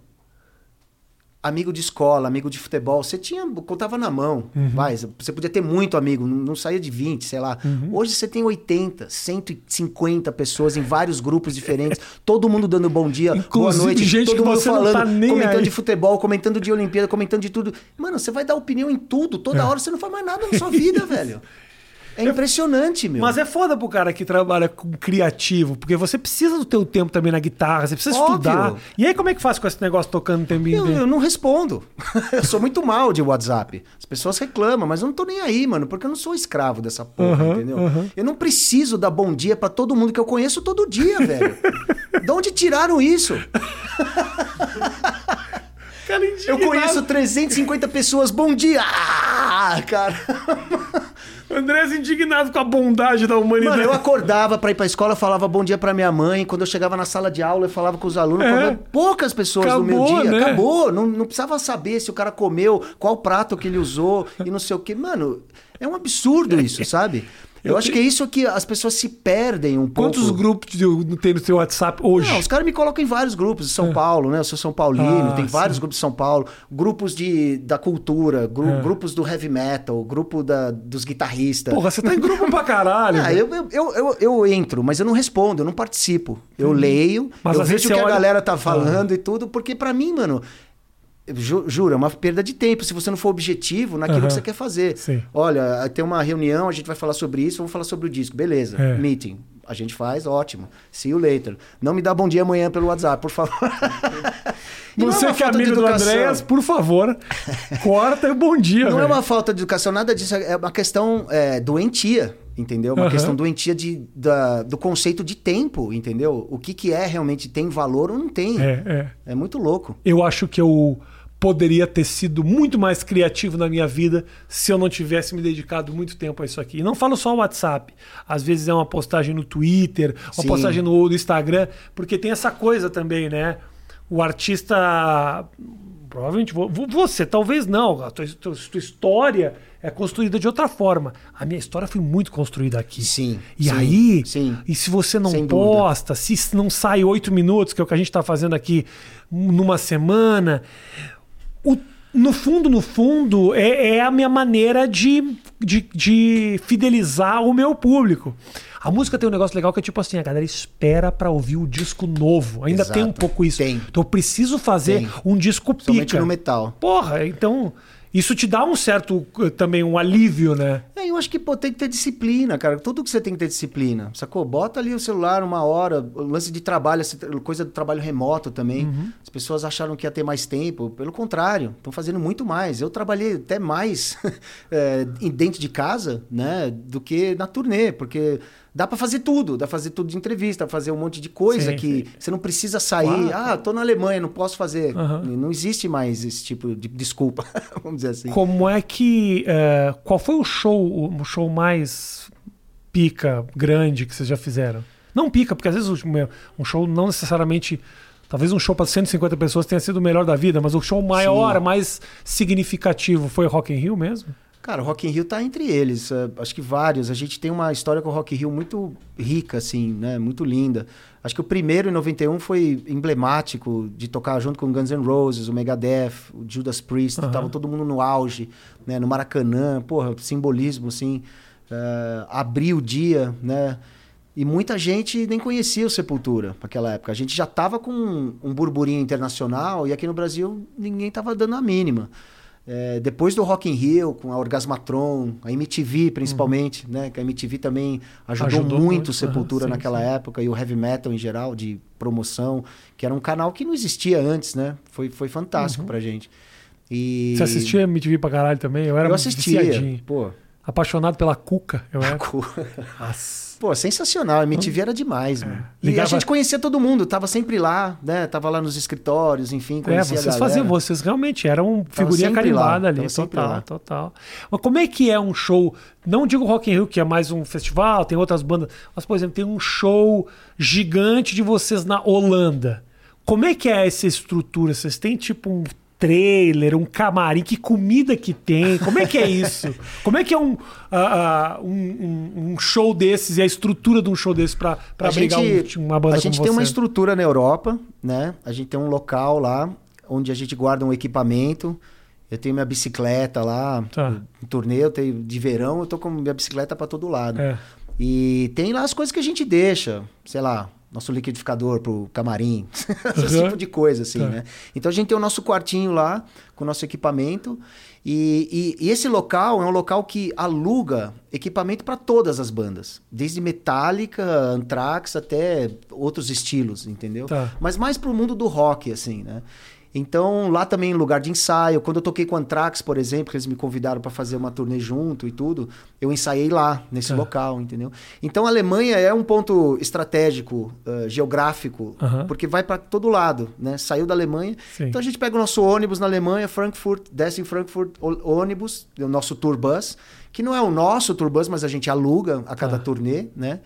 amigo de escola, amigo de futebol, você tinha, contava na mão. Vai, você podia ter muito amigo, não, não saía de 20, sei lá. Hoje você tem 80, 150 pessoas em vários grupos diferentes, todo mundo dando bom dia, Inclusive boa noite, gente todo mundo falando, tá comentando aí. de futebol, comentando de Olimpíada, comentando de tudo. Mano, você vai dar opinião em tudo, toda É. hora você não faz mais nada na sua vida, velho. É impressionante, meu. Mas é foda pro cara que trabalha com criativo, porque você precisa do teu tempo também na guitarra, você precisa Óbvio. estudar. E aí como é que faz com esse negócio tocando o tempo Eu, inteiro? eu não respondo. eu sou muito mal de WhatsApp. As pessoas reclamam, mas eu não tô nem aí, mano, porque eu não sou escravo dessa porra, Aham, entendeu? aham. Eu não preciso dar bom dia pra todo mundo que eu conheço todo dia, velho. de onde tiraram isso? Cara, Eu indignado. conheço 350 pessoas, bom dia! Ah, cara. Andrés indignado com a bondade da humanidade. Mano, eu acordava pra ir pra escola, falava bom dia pra minha mãe. Quando eu chegava na sala de aula, eu falava com os alunos. É. Poucas pessoas no meu Acabou, dia. né? Acabou. Não, não precisava saber se o cara comeu, qual prato que ele usou e não sei o que. Mano, é um absurdo isso, sabe? Eu, Eu acho te- que é isso que as pessoas se perdem um pouco. Quantos grupos tem no seu WhatsApp hoje? Não, os caras me colocam em vários grupos de São Paulo, né? Eu sou São Paulino, Ah, tem vários sim. grupos de São Paulo, grupos de, da cultura, gru- É. grupos do heavy metal, grupo da, dos guitarristas. Porra, você tá em grupo pra caralho. Ah, eu, eu, eu, eu, entro, mas eu não respondo, eu não participo. Eu leio, Uhum. Mas eu às vezes vejo o que você a olha- galera tá Ah. falando e tudo, porque pra mim, mano, eu ju, juro, é uma perda de tempo se você não for objetivo naquilo Aham. que você quer fazer. Sim. Olha, tem uma reunião, a gente vai falar sobre isso, vamos falar sobre o disco. Beleza, É. meeting. A gente faz, ótimo. See you later. Não me dá bom dia amanhã pelo WhatsApp, por favor. E não Você uma que é amigo do. Andréas, por favor, corta o bom dia. Não é velho. uma falta de educação, nada disso. É uma questão é, doentia, entendeu? Uma Aham. questão doentia de, da- do conceito de tempo, entendeu? O que, que é realmente tem valor ou não tem. É, é. É muito louco. Eu acho que eu poderia ter sido muito mais criativo na minha vida se eu não tivesse me dedicado muito tempo a isso aqui. E não falo só o WhatsApp. Às vezes é uma postagem no Twitter, uma Sim. postagem no Instagram, porque tem essa coisa também, né? O artista. Provavelmente vo- vo- você, talvez não. A tua, tua- tua história é construída de outra forma. A minha história foi muito construída aqui. Sim, E sim, aí, sim. e se você não dúvida. posta, se não sai oito minutos, que é o que a gente está fazendo aqui numa semana, o- no fundo, no fundo, é, é a minha maneira de, de, de fidelizar o meu público. A música tem um negócio legal que é tipo assim, a galera espera pra ouvir o disco novo. Ainda Exato. tem um pouco isso. Tem. Então eu preciso fazer Tem. um disco pica. no metal. Porra, então isso te dá um certo eh, também um alívio, né? É, eu acho que pô, tem que ter disciplina, cara. Tudo que você tem que ter disciplina. Sacou? Bota ali o celular uma hora, lance de trabalho, coisa do trabalho remoto também. Uhum. As pessoas acharam que ia ter mais tempo. Pelo contrário, estão fazendo muito mais. Eu trabalhei até mais é, dentro de casa, né? Do que na turnê, porque dá pra fazer tudo. Dá pra fazer tudo de entrevista, fazer um monte de coisa Sim, que sim. você não precisa sair. Ah, tô na Alemanha, não posso fazer. Aham. Não existe mais esse tipo de desculpa, vamos dizer assim. Como é que. eh, qual foi o show, o show mais pica, grande que vocês já fizeram? Não pica, porque às vezes um show não necessariamente. Talvez um show para 150 pessoas tenha sido o melhor da vida, mas o show maior, Sim. mais significativo foi Rock in Rio mesmo? Cara, o Rock in Rio tá entre eles. é, acho que vários. A gente tem uma história com o Rock in Rio muito rica, assim, né? Muito linda. Acho que o primeiro, em 91, foi emblemático de tocar junto com Guns N' Roses, o Megadeth, o Judas Priest. Aham. Tava todo mundo no auge, né? No Maracanã. Porra, simbolismo, assim. é, abrir o dia, né? E muita gente nem conhecia o Sepultura naquela época. A gente já tava com um, um burburinho internacional e aqui no Brasil ninguém tava dando a mínima. É, depois do Rock in Rio, com a Orgasmatron, a MTV principalmente, né? Que a MTV também ajudou, Ajudou muito muito. Sepultura Aham, sim, naquela sim. época e o heavy metal em geral, de promoção, que era um canal que não existia antes, né? Foi, foi fantástico pra gente. E... Uhum. Você assistia MTV pra caralho também? Eu era Eu assistia, viciadinho. pô. Apaixonado pela Cuca, eu era. Nossa. Pô, sensacional. A MTV era demais, mano. E Ligava- a gente conhecia todo mundo, tava sempre lá, né? Tava lá nos escritórios, enfim, É, conhecia vocês a galera. faziam, vocês realmente eram figurinha carimbada lá, ali, tava total, lá. total. Mas como é que é um show? Não digo Rock in Rio, que é mais um festival, tem outras bandas, mas por exemplo, tem um show gigante de vocês na Holanda. Como é que é essa estrutura? Vocês têm tipo um trailer, um camarim, que comida que tem? Como é que é isso? Como é que é um, ah, ah, um, um- um show desses e a estrutura de um show desses para A abrigar gente, um- uma banda a gente tem uma você? estrutura na Europa, né? A gente tem um local lá onde a gente guarda um equipamento. Eu tenho minha bicicleta lá, Tá. turnê, eu tenho de verão, eu tô com minha bicicleta para todo lado. É. E tem lá as coisas que a gente deixa, sei lá, nosso liquidificador pro camarim, esse Uhum. tipo de coisa, assim, Tá. né? Então a gente tem o nosso quartinho lá, com o nosso equipamento, e, e- e esse local é um local que aluga equipamento para todas as bandas, desde Metallica, Anthrax, até outros estilos, entendeu? Tá. Mas mais pro mundo do rock, assim, né? Então, lá também lugar de ensaio. Quando eu toquei com Anthrax, por exemplo, que eles me convidaram para fazer uma turnê junto e tudo, eu ensaiei lá, nesse Tá. local, entendeu? Então, a Alemanha é um ponto estratégico, eh, geográfico, Aham. porque vai para todo lado, né? Saiu da Alemanha. Sim. Então, a gente pega o nosso ônibus na Alemanha, Frankfurt, desce em Frankfurt, ônibus, o nosso tour bus, que não é o nosso tour bus, mas a gente aluga a cada Tá. turnê, né?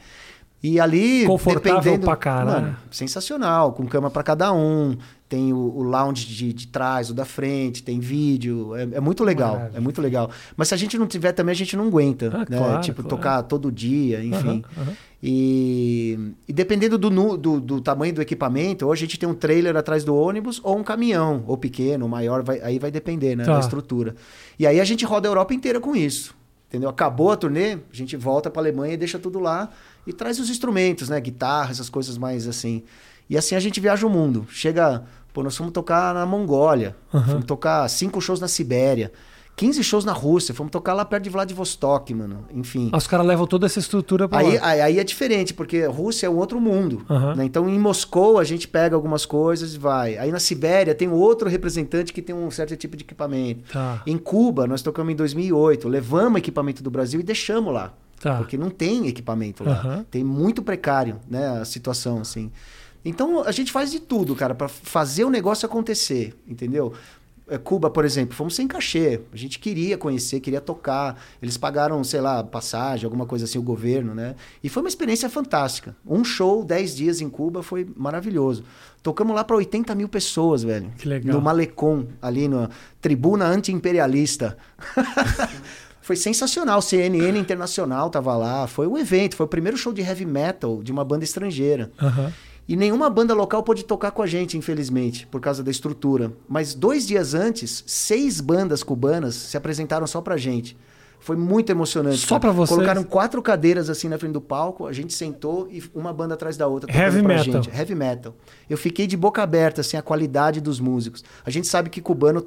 E ali, Confortável dependendo... pra caralho. Mano, sensacional, com cama para cada um. Tem o, o lounge de, de trás, o da frente, tem vídeo. É, é muito legal, Maravilha. é muito legal. Mas se a gente não tiver também, a gente não aguenta, Ah, né? claro, tipo, claro. tocar todo dia, enfim. Aham, aham. E, e dependendo do, do, do tamanho do equipamento, ou a gente tem um trailer atrás do ônibus, ou um caminhão, ou pequeno, ou maior, vai- aí vai depender, né? Tá. Da estrutura. E aí a gente roda a Europa inteira com isso. Entendeu? Acabou a turnê, a gente volta para Alemanha e deixa tudo lá e traz os instrumentos, né? Guitarra, essas coisas mais assim. E assim a gente viaja o mundo. Chega, pô, nós fomos tocar na Mongólia, Aham. fomos tocar cinco shows na Sibéria. 15 shows na Rússia, fomos tocar lá perto de Vladivostok, mano. Enfim. Os caras levam toda essa estrutura pra Aí, lá. aí, aí é diferente, porque Rússia é um outro mundo. Aham. né? Então, em Moscou, a gente pega algumas coisas e vai. Aí na Sibéria tem outro representante que tem um certo tipo de equipamento. Tá. Em Cuba, nós tocamos em 2008. Levamos equipamento do Brasil e deixamos lá. Tá. Porque não tem equipamento lá. Aham. Tem muito precário, né, a situação, assim. Então, a gente faz de tudo, cara, para fazer o negócio acontecer, entendeu? É, Cuba, por exemplo, fomos sem cachê. A gente queria conhecer, queria tocar. Eles pagaram, sei lá, passagem, alguma coisa assim, o governo, né? E foi uma experiência fantástica. Um show, 10 dias em Cuba, foi maravilhoso. Tocamos lá para 80 mil pessoas, velho. Que legal. No Malecon, ali na tribuna anti-imperialista. Foi sensacional. CNN Internacional tava lá. Foi um evento. Foi o primeiro show de heavy metal de uma banda estrangeira. Aham. E nenhuma banda local pôde tocar com a gente, infelizmente, por causa da estrutura. Mas dois dias antes, seis bandas cubanas se apresentaram só pra gente. Foi muito emocionante. Só pra vocês? Colocaram quatro cadeiras assim na frente do palco, a gente sentou e uma banda atrás da outra. Heavy tocando pra metal. Gente. Heavy metal. Eu fiquei de boca aberta, assim, a qualidade dos músicos. A gente sabe que cubano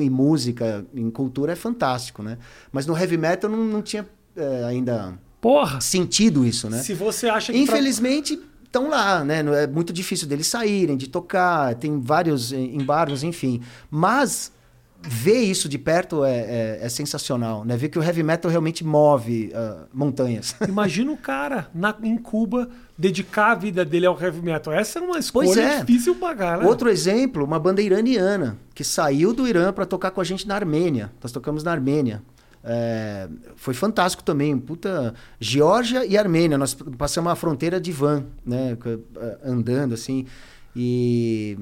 em música, em cultura é fantástico, né? Mas no heavy metal não, não tinha eh, ainda Porra. sentido isso, né? Se você acha que. pra- Infelizmente, estão lá, né? É muito difícil deles saírem, de tocar, tem vários eh, embargos, enfim. Mas ver isso de perto é, é- é sensacional, né? Ver que o heavy metal realmente move ah, montanhas. Imagina o cara na- em Cuba dedicar a vida dele ao heavy metal. Essa era uma escolha é. difícil pagar, né? Outro exemplo, uma banda iraniana que saiu do Irã para tocar com a gente na Armênia. Nós tocamos na Armênia. É, foi fantástico também, puta. Geórgia e Armênia, nós passamos a fronteira de van, né? eh, Andando assim. E,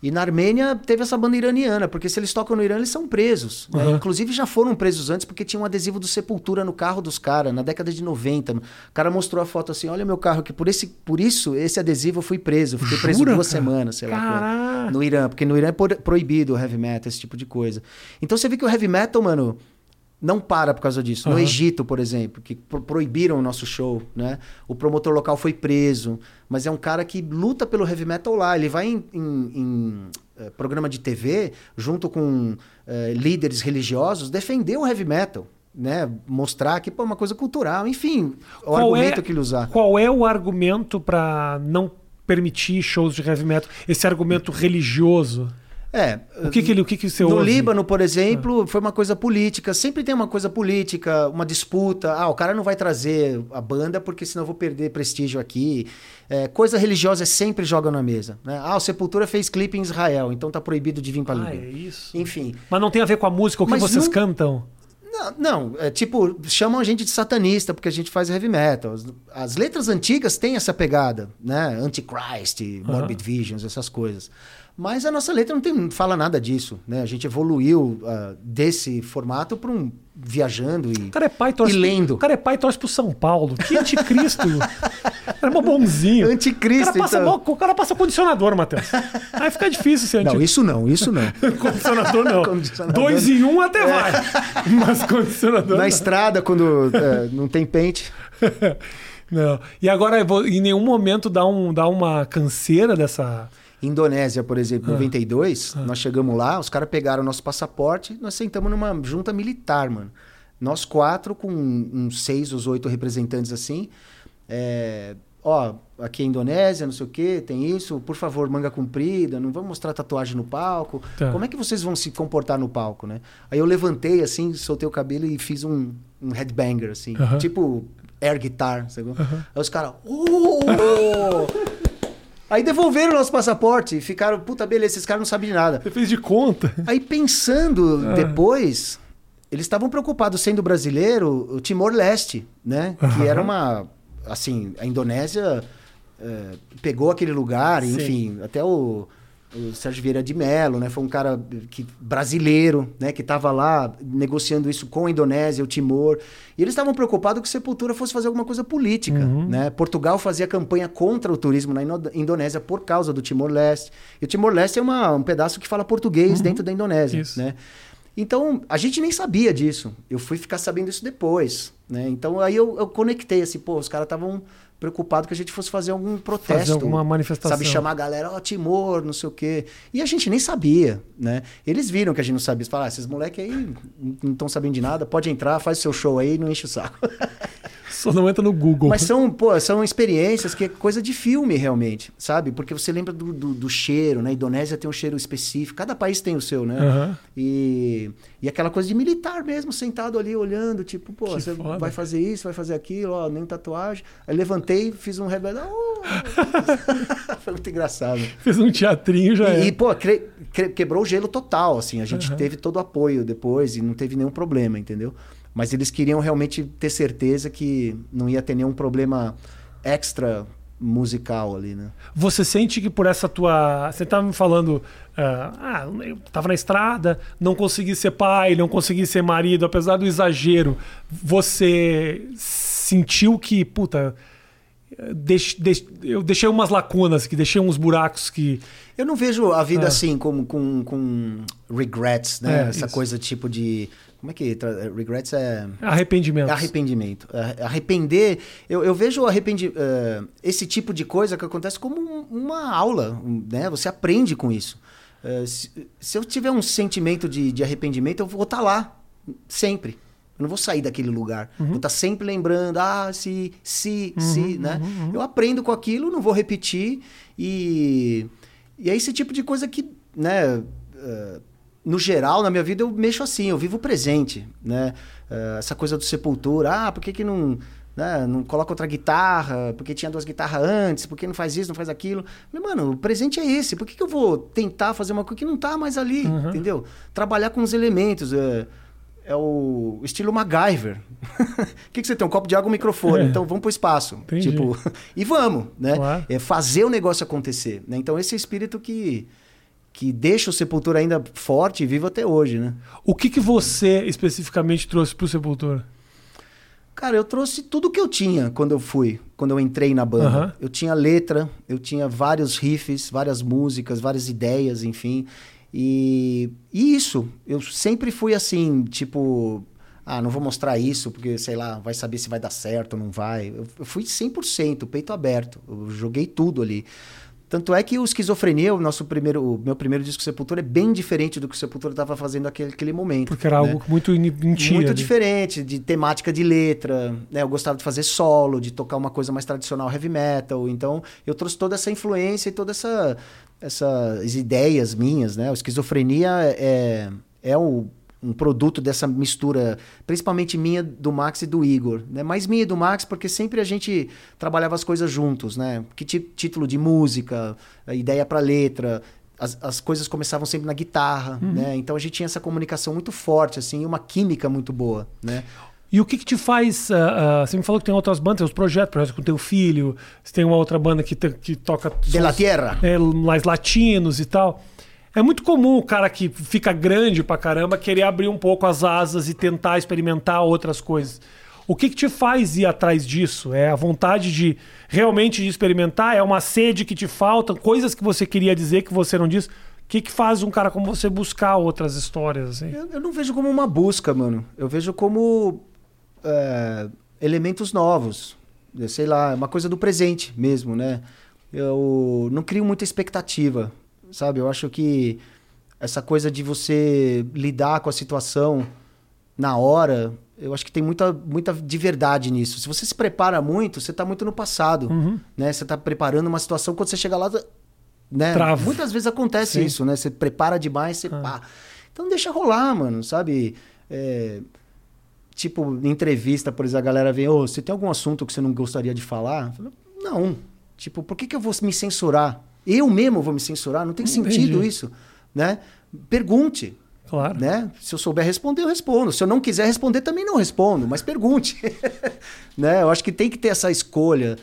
e na Armênia teve essa banda iraniana, porque se eles tocam no Irã, eles são presos. né? Uhum. Inclusive já foram presos antes porque tinha um adesivo do Sepultura no carro dos caras, na década de 90. O cara mostrou a foto assim: olha meu carro, que por, esse, por isso, esse adesivo eu fui preso. Fiquei preso Jura, duas cara? semanas, sei lá. No Irã, porque no Irã é proibido o heavy metal, esse tipo de coisa. Então você vê que o heavy metal, mano, não para por causa disso. No Aham. Egito, por exemplo, que pro- proibiram o nosso show, né? O promotor local foi preso, mas é um cara que luta pelo heavy metal lá. Ele vai em, em- em, eh, programa de TV, junto com eh, líderes religiosos, defender o heavy metal. Né? Mostrar que pô, é uma coisa cultural, enfim, o Qual argumento é- que ele usar. Qual é o argumento pra não permitir shows de heavy metal? Esse argumento religioso. É, O que que ele, o que que você no ouve? Líbano, por exemplo, foi uma coisa política. Sempre tem uma coisa política, uma disputa. Ah, o cara não vai trazer a banda porque senão eu vou perder prestígio aqui. É, coisa religiosa sempre joga na mesa. Né? Ah, o Sepultura fez clipe em Israel, então tá proibido de vir para Ah, é Líbano. isso. Enfim. Mas não tem a ver com a música, o que Mas vocês não- cantam? Não, não, é tipo, chamam a gente de satanista porque a gente faz heavy metal. As, as letras antigas têm essa pegada, né? Antichrist, Morbid Visions, essas coisas. Mas a nossa letra não, tem, não fala nada disso, né? A gente evoluiu ah, desse formato para um viajando e, O cara é pai torce. e lendo. O cara é pai e torce pro São Paulo. Que anticristo. Era mó bonzinho. Anticristo, O cara passa, então. o cara passa condicionador, Matheus. Aí fica difícil ser Não, anticristo. isso não, isso não. Condicionador não. Condicionador. Dois em um até vai. Mas condicionador. Na não. estrada, quando é, não tem pente. Não. E agora, em nenhum momento dá, um, dá uma canseira dessa. Indonésia, por Ah. exemplo, em 92, nós chegamos lá, os caras pegaram nosso passaporte, nós sentamos numa junta militar, mano. Nós quatro, com uns seis ou oito representantes assim. é, ó, aqui é Indonésia, não sei o que, tem isso, por favor, manga comprida, não vamos mostrar tatuagem no palco. Tá. Como é que vocês vão se comportar no palco, né? Aí eu levantei assim, soltei o cabelo e fiz um, um headbanger, assim, Aham. tipo air guitar, sabe? Aí os caras. "Oh!" Aí devolveram o nosso passaporte e ficaram, puta, beleza, esses caras não sabem de nada. Você fez de conta. Aí pensando Ah. depois, eles estavam preocupados sendo brasileiro, o Timor-Leste, né? Que Aham. era uma. Assim, a Indonésia eh, pegou aquele lugar, Sim. enfim, até o, o Sérgio Vieira de Mello, né? Foi um cara que, brasileiro, né? Que estava lá negociando isso com a Indonésia, o Timor. E eles estavam preocupados que Sepultura fosse fazer alguma coisa política, Uhum. né? Portugal fazia campanha contra o turismo na Indonésia por causa do Timor-Leste. E o Timor-Leste é uma- um pedaço que fala português dentro da Indonésia, Uhum. Isso. né? Então, a gente nem sabia disso. Eu fui ficar sabendo isso depois, né? Então, aí eu, eu conectei, assim, pô, os caras estavam preocupados que a gente fosse fazer algum protesto. Fazer alguma manifestação. Sabe, chamar a galera, ó, Timor, não sei o quê. E a gente nem sabia, né? Eles viram que a gente não sabia. Eles falaram, ah, esses moleques aí não estão sabendo de nada, pode entrar, faz o seu show aí, não enche o saco. Só não entra no Google. Mas são, pô, são experiências que é coisa de filme, realmente, sabe? Porque você lembra do, do, do cheiro, né? A Indonésia tem um cheiro específico, cada país tem o seu, né? Aham. E, e aquela coisa de militar mesmo, sentado ali olhando, tipo, pô, Que você foda. vai fazer isso, vai fazer aquilo, ó, nem tatuagem. Aí levantei, fiz um rebelde. Oh! Foi muito engraçado. Fez um teatrinho já E, é. e, pô, quebrou o gelo total, assim. A gente Aham. teve todo o apoio depois e não teve nenhum problema, entendeu? Mas eles queriam realmente ter certeza que não ia ter nenhum problema extra musical ali, né? Você sente que por essa tua. Você estava me falando. ah, ah, eu tava na estrada, não consegui ser pai, não consegui ser marido, apesar do exagero. Você sentiu que, puta. Deix- deix- eu deixei umas lacunas, que deixei uns buracos que. Eu não vejo a vida Ah. assim como com, com regrets, né? É, Essa isso. coisa tipo de. Como é que. tra- Regrets é. Arrependimentos. Arrependimento. É, Arrepender. Eu, eu vejo arrependi, eh, esse tipo de coisa que acontece como um- uma aula, né? Você aprende com isso. Eh, se, se eu tiver um sentimento de, de arrependimento, eu vou estar lá, sempre. Eu não vou sair daquele lugar. Vou estar sempre lembrando, ah, se, se, se, né? Eu aprendo com aquilo, não vou repetir. E, e é esse tipo de coisa que, né? eh, no geral, na minha vida, eu mexo assim, eu vivo o presente, né? Eh, essa coisa do Sepultura, ah, por que que não, né, não coloca outra guitarra? Porque tinha duas guitarras antes? Por que não faz isso, não faz aquilo? Falei, mano, o presente é esse, por que que eu vou tentar fazer uma coisa que não tá mais ali, Uhum. entendeu? Trabalhar com os elementos, é, é o estilo MacGyver. O que que você tem? Um copo de água e um microfone, É. então vamos pro espaço. Entendi. Tipo, e vamos, né? Claro. É fazer o negócio acontecer, né? Então esse é o espírito que que deixa o Sepultura ainda forte e vivo até hoje, né? O que, que você especificamente trouxe pro Sepultura? Cara, eu trouxe tudo que eu tinha quando eu fui, quando eu entrei na banda. Aham. Eu tinha letra, eu tinha vários riffs, várias músicas, várias ideias, enfim. E, e isso, eu sempre fui assim, tipo, ah, não vou mostrar isso porque, sei lá, vai saber se vai dar certo ou não vai. Eu, eu fui 100%, peito aberto. Eu joguei tudo ali. Tanto é que o Esquizofrenia, o nosso primeiro, o meu primeiro disco Sepultura, é bem diferente do que o Sepultura estava fazendo naquele aquele momento. Porque era né? algo muito mentira. Muito ali. diferente, de temática de letra, né? Eu gostava de fazer solo, de tocar uma coisa mais tradicional heavy metal. Então, eu trouxe toda essa influência e toda essa essas ideias minhas, né? O esquizofrenia é é o, um produto dessa mistura, principalmente minha do Max e do Igor, né? Mais minha e do Max porque sempre a gente trabalhava as coisas juntos, né? Que título de música, a ideia para letra, as, as coisas começavam sempre na guitarra, né? Então a gente tinha essa comunicação muito forte, assim, e uma química muito boa, né? E o que, que te faz. ah, ah, você me falou que tem outras bandas, tem os projetos, projetos com teu filho, você tem uma outra banda que, te- que toca. De la Tierra. é, mais latinos e tal. É muito comum o cara que fica grande pra caramba querer abrir um pouco as asas e tentar experimentar outras coisas. O que, que te faz ir atrás disso? É a vontade de realmente de experimentar? É uma sede que te falta? Coisas que você queria dizer que você não disse? O que, que faz um cara como você buscar outras histórias? Assim? Eu, eu não vejo como uma busca, mano. Eu vejo como é, elementos novos. Eu sei lá, é uma coisa do presente mesmo, né? Eu não crio muita expectativa, sabe? Eu acho que essa coisa de você lidar com a situação na hora, eu acho que tem muita, muita de verdade nisso. Se você se prepara muito, você está muito no passado, Uhum. né? Você está preparando uma situação, quando você chega lá, né? Trava. Muitas vezes acontece Sim. isso, né? Você prepara demais, você Ah. pá. Então deixa rolar, mano, sabe? É, tipo, entrevista, por exemplo, a galera vem, ô, você tem algum assunto que você não gostaria de falar? Eu falo, não. Tipo, por que, que eu vou me censurar? Eu mesmo vou me censurar? Não tem Entendi. sentido isso, né? Pergunte, Claro. né? Se eu souber responder, eu respondo. Se eu não quiser responder, também não respondo, mas pergunte. né? Eu acho que tem que ter essa escolha.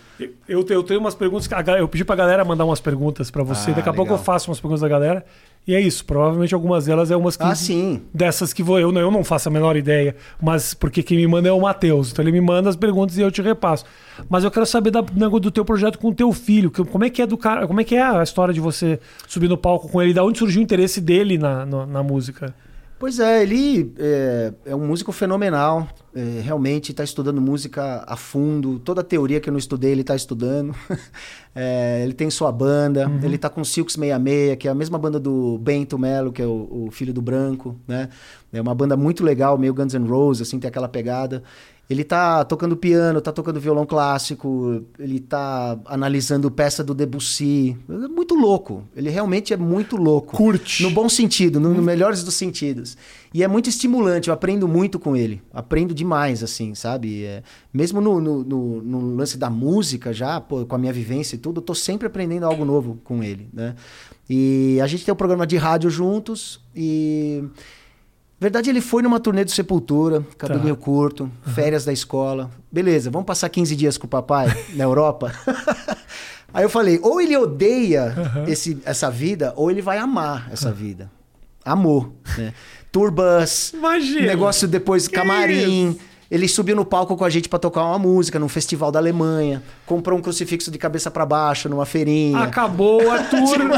Eu, eu tenho umas perguntas. a Eu pedi pra galera mandar umas perguntas pra você. Ah, Daqui a pouco eu legal. faço umas perguntas da galera. E é isso. Provavelmente algumas delas é umas que. Ah, sim. Dessas que vou, eu, não- eu não faço a menor ideia. Mas porque quem me manda é o Matheus. Então ele me manda as perguntas e eu te repasso. Mas eu quero saber da, do teu projeto com o teu filho. que- como é que é do cara. Como é que é a história de você subir no palco com ele? Da onde surgiu o interesse dele na, no- na música? Pois é, ele é, é um músico fenomenal. é, realmente está estudando música a fundo. Toda a teoria que eu não estudei, ele está estudando. É, ele tem sua banda. Ele está com o Silks 66, que é a mesma banda do Bento Melo, que é o, o filho do Branco. Né? É uma banda muito legal, meio Guns N' Roses, assim, tem aquela pegada. Ele tá tocando piano, tá tocando violão clássico, ele tá analisando peça do Debussy. É muito louco. Ele realmente é muito louco. Curte. No bom sentido, no, no melhores dos sentidos. E é muito estimulante, eu aprendo muito com ele. Aprendo demais, assim, sabe? É, mesmo no, no, no- lance da música já, pô, com a minha vivência e tudo, eu tô sempre aprendendo algo novo com ele, né? E a gente tem um programa de rádio juntos e... Verdade, ele foi numa turnê do Sepultura, cabelinho curto, férias da escola. Beleza, vamos passar 15 dias com o papai na Europa? Aí eu falei, ou ele odeia esse, essa vida, ou ele vai amar essa vida. Amor, né? Imagina. negócio depois Que camarim. isso? Ele subiu no palco com a gente pra tocar uma música num festival da Alemanha. Comprou um crucifixo de cabeça pra baixo numa feirinha. Acabou a tour.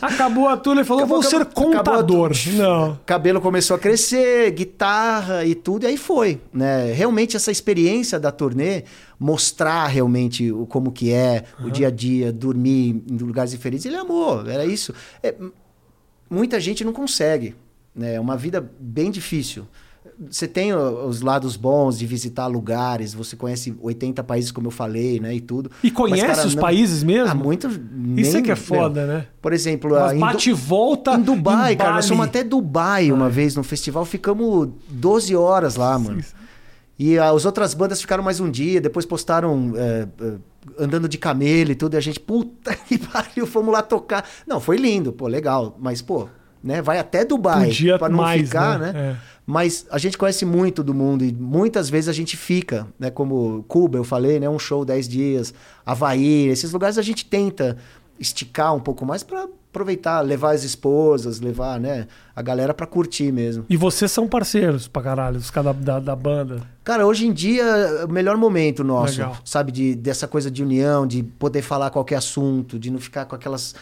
acabou a tour. Ele falou: Acabou- vou ser contador. Não. cabelo começou a crescer, guitarra e tudo, e aí foi, né? Realmente essa experiência da turnê, mostrar realmente o, como que é, o dia a dia, dormir em lugares diferentes, ele amou, era isso. É, muita gente não consegue, né? É uma vida bem difícil. Você tem os lados bons de visitar lugares, você conhece 80 países, como eu falei, né? E tudo. E Mas, conhece cara, os não- países mesmo? Ah, muito. Isso nem- é que é meu, foda, né? Por exemplo, Mas a bate e volta. em Dubai, em cara. Nós Bali. fomos até Dubai uma vez no festival, ficamos 12 horas lá, mano. E as outras bandas ficaram mais um dia, depois postaram é, é, andando de camelo e tudo, e a gente, puta que pariu, fomos lá tocar. Não, foi lindo, pô, legal. Mas, pô, né, vai até Dubai Podia pra não mais, ficar, né? né? É. Mas a gente conhece muito do mundo e muitas vezes a gente fica, né? Como Cuba, eu falei, né? Um show 10 dias, Havaí, esses lugares a gente tenta esticar um pouco mais para aproveitar, levar as esposas, levar, né? A galera para curtir mesmo. E vocês são parceiros pra caralho, os caras da, da banda. Cara, hoje em dia é o melhor momento nosso, Legal. sabe? De, dessa coisa de união, de poder falar qualquer assunto, de não ficar com aquelas.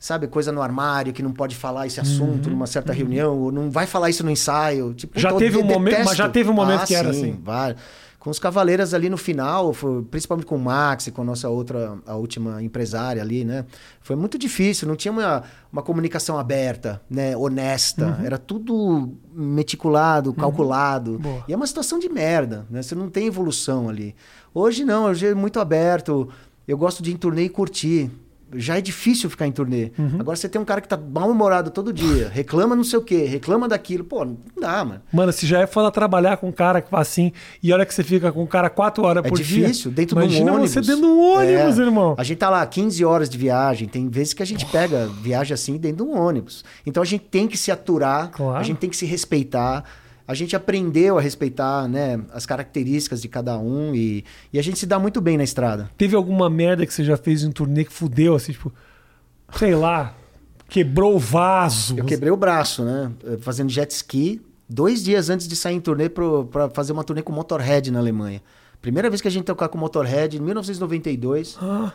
Sabe, coisa no armário que não pode falar esse assunto numa certa reunião, ou não vai falar isso no ensaio. Tipo, Uhum. Já teve um de- momento- detesto. mas já teve um momento Ah, que era sim, assim. vai. Com os Cavaleiras ali no final, foi- principalmente com o Max e com a nossa outra, a última empresária ali, né? Foi muito difícil, não tinha uma, uma comunicação aberta, né? Honesta. Uhum. Era tudo meticulado, calculado. Boa. E é uma situação de merda, né? Você não tem evolução ali. Hoje não, hoje é muito aberto. Eu gosto de ir em turnê e curtir. Já é difícil ficar em turnê. Uhum. Agora você tem um cara que tá mal-humorado todo dia, reclama não sei o quê, reclama daquilo. Pô, não dá, mano. Mano, se já é foda trabalhar com um cara que faz assim, e olha que você fica com um cara quatro horas É por dia. difícil, dentro de um ônibus. você dentro de um ônibus, É. irmão. A gente tá lá 15 horas de viagem. Tem vezes que a gente pega viagem assim dentro de um ônibus. Então a gente tem que se aturar, Claro. a gente tem que se respeitar. A gente aprendeu a respeitar né, as características de cada um e, e a gente se dá muito bem na estrada. Teve alguma merda que você já fez em um turnê que fudeu, assim, tipo, sei lá, quebrou o vaso. Eu quebrei o braço, né? Fazendo jet ski, dois dias antes de sair em turnê pra fazer uma turnê com Motorhead na Alemanha. Primeira vez que a gente tocar com Motorhead, em 1992. Ah,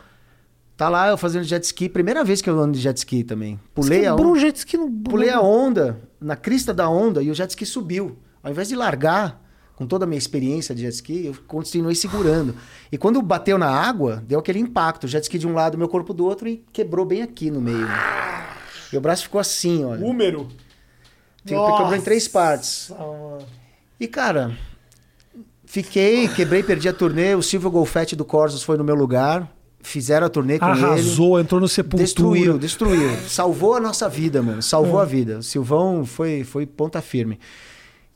Tá lá eu fazendo jet ski, primeira vez que eu ando de jet ski também. Pulei a onda. um jet ski no... Pulei a onda, na crista da onda, e o jet ski subiu. Ao invés de largar, com toda a minha experiência de jet ski, eu continuei segurando. E quando bateu na água, deu aquele impacto. O jet ski de um lado, meu corpo do outro, e quebrou bem aqui no meio. Meu braço ficou assim, olha. Número. Ficou- Quebrou em três partes. Mano. E, cara, fiquei, quebrei, perdi a turnê. O Silvio Golfetti do Corsos foi no meu lugar. Fizeram a turnê com ele. Arrasou, entrou no Sepultura. Destruiu, destruiu. Salvou a nossa vida, mano. Salvou É. a vida. O Silvão foi, foi ponta firme.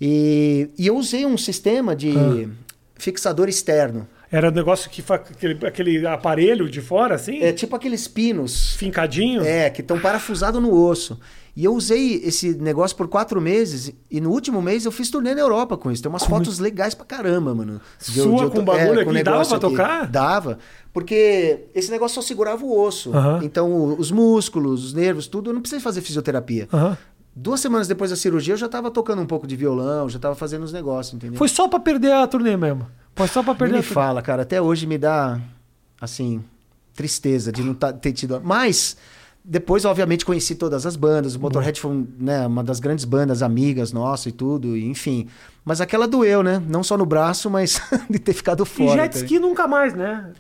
E, e eu usei um sistema de Ah. fixador externo. Era um negócio que aquele, aquele aparelho de fora, assim? É tipo aqueles pinos. Fincadinho? É, que estão parafusados no osso. E eu usei esse negócio por quatro meses. E no último mês eu fiz turnê na Europa com isso. Tem umas fotos legais pra caramba, mano. De Sua de eu com bagulho aqui, o dava negócio pra tocar? Dava. Porque esse negócio só segurava o osso. Então os músculos, os nervos, tudo, eu não precisei fazer fisioterapia. Aham. Duas semanas depois da cirurgia eu já tava tocando um pouco de violão, já tava fazendo os negócios, entendeu? Foi só pra perder a turnê mesmo. Foi só pra Nem perder me a turnê. fala, cara. Até hoje me dá, assim, tristeza de não tá- ter tido. Mas depois, obviamente, conheci todas as bandas. O Motorhead foi né, uma das grandes bandas, amigas nossas e tudo, e, enfim. Mas aquela doeu, né? Não só no braço, mas de ter ficado E fora. jet ski nunca mais, né?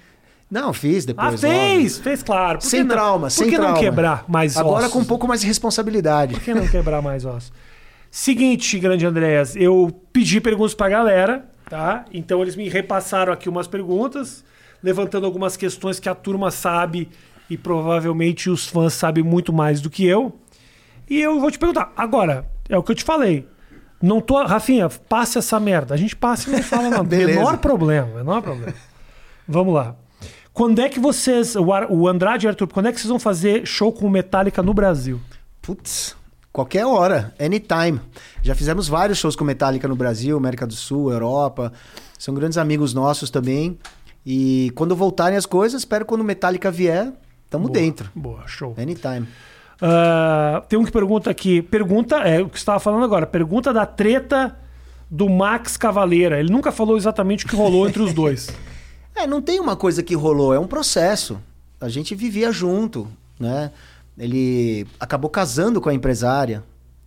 Não, fiz depois. Ah, fez, fez, claro. Por Sem não- trauma, Por sem que não trauma. quebrar mais Agora ossos? com um pouco mais de responsabilidade. Por que não quebrar mais ossos? Seguinte, grande Andréas, eu pedi perguntas pra galera, tá? Então eles me repassaram aqui umas perguntas, levantando algumas questões que a turma sabe e provavelmente os fãs sabem muito mais do que eu. E eu vou te perguntar. Agora, é o que eu te falei. Não tô. Rafinha, passe essa merda. A gente passa e não fala nada. Menor problema, menor problema. Vamos lá. Quando é que vocês, o o Andrade e o Arthur, quando é que vocês vão fazer show com o Metallica no Brasil? Putz, qualquer hora, anytime. Já fizemos vários shows com Metallica no Brasil, América do Sul, Europa. São grandes amigos nossos também. E quando voltarem as coisas, espero que quando Metallica vier, tamo Boa, dentro. Boa, show. Anytime. Ah, tem um que pergunta aqui. Pergunta, é o que você estava falando agora. Pergunta da treta do Max Cavaleira. Ele nunca falou exatamente o que rolou entre os dois. É, não tem uma coisa que rolou, é um processo. A gente vivia junto, né? Ele acabou casando com a empresária,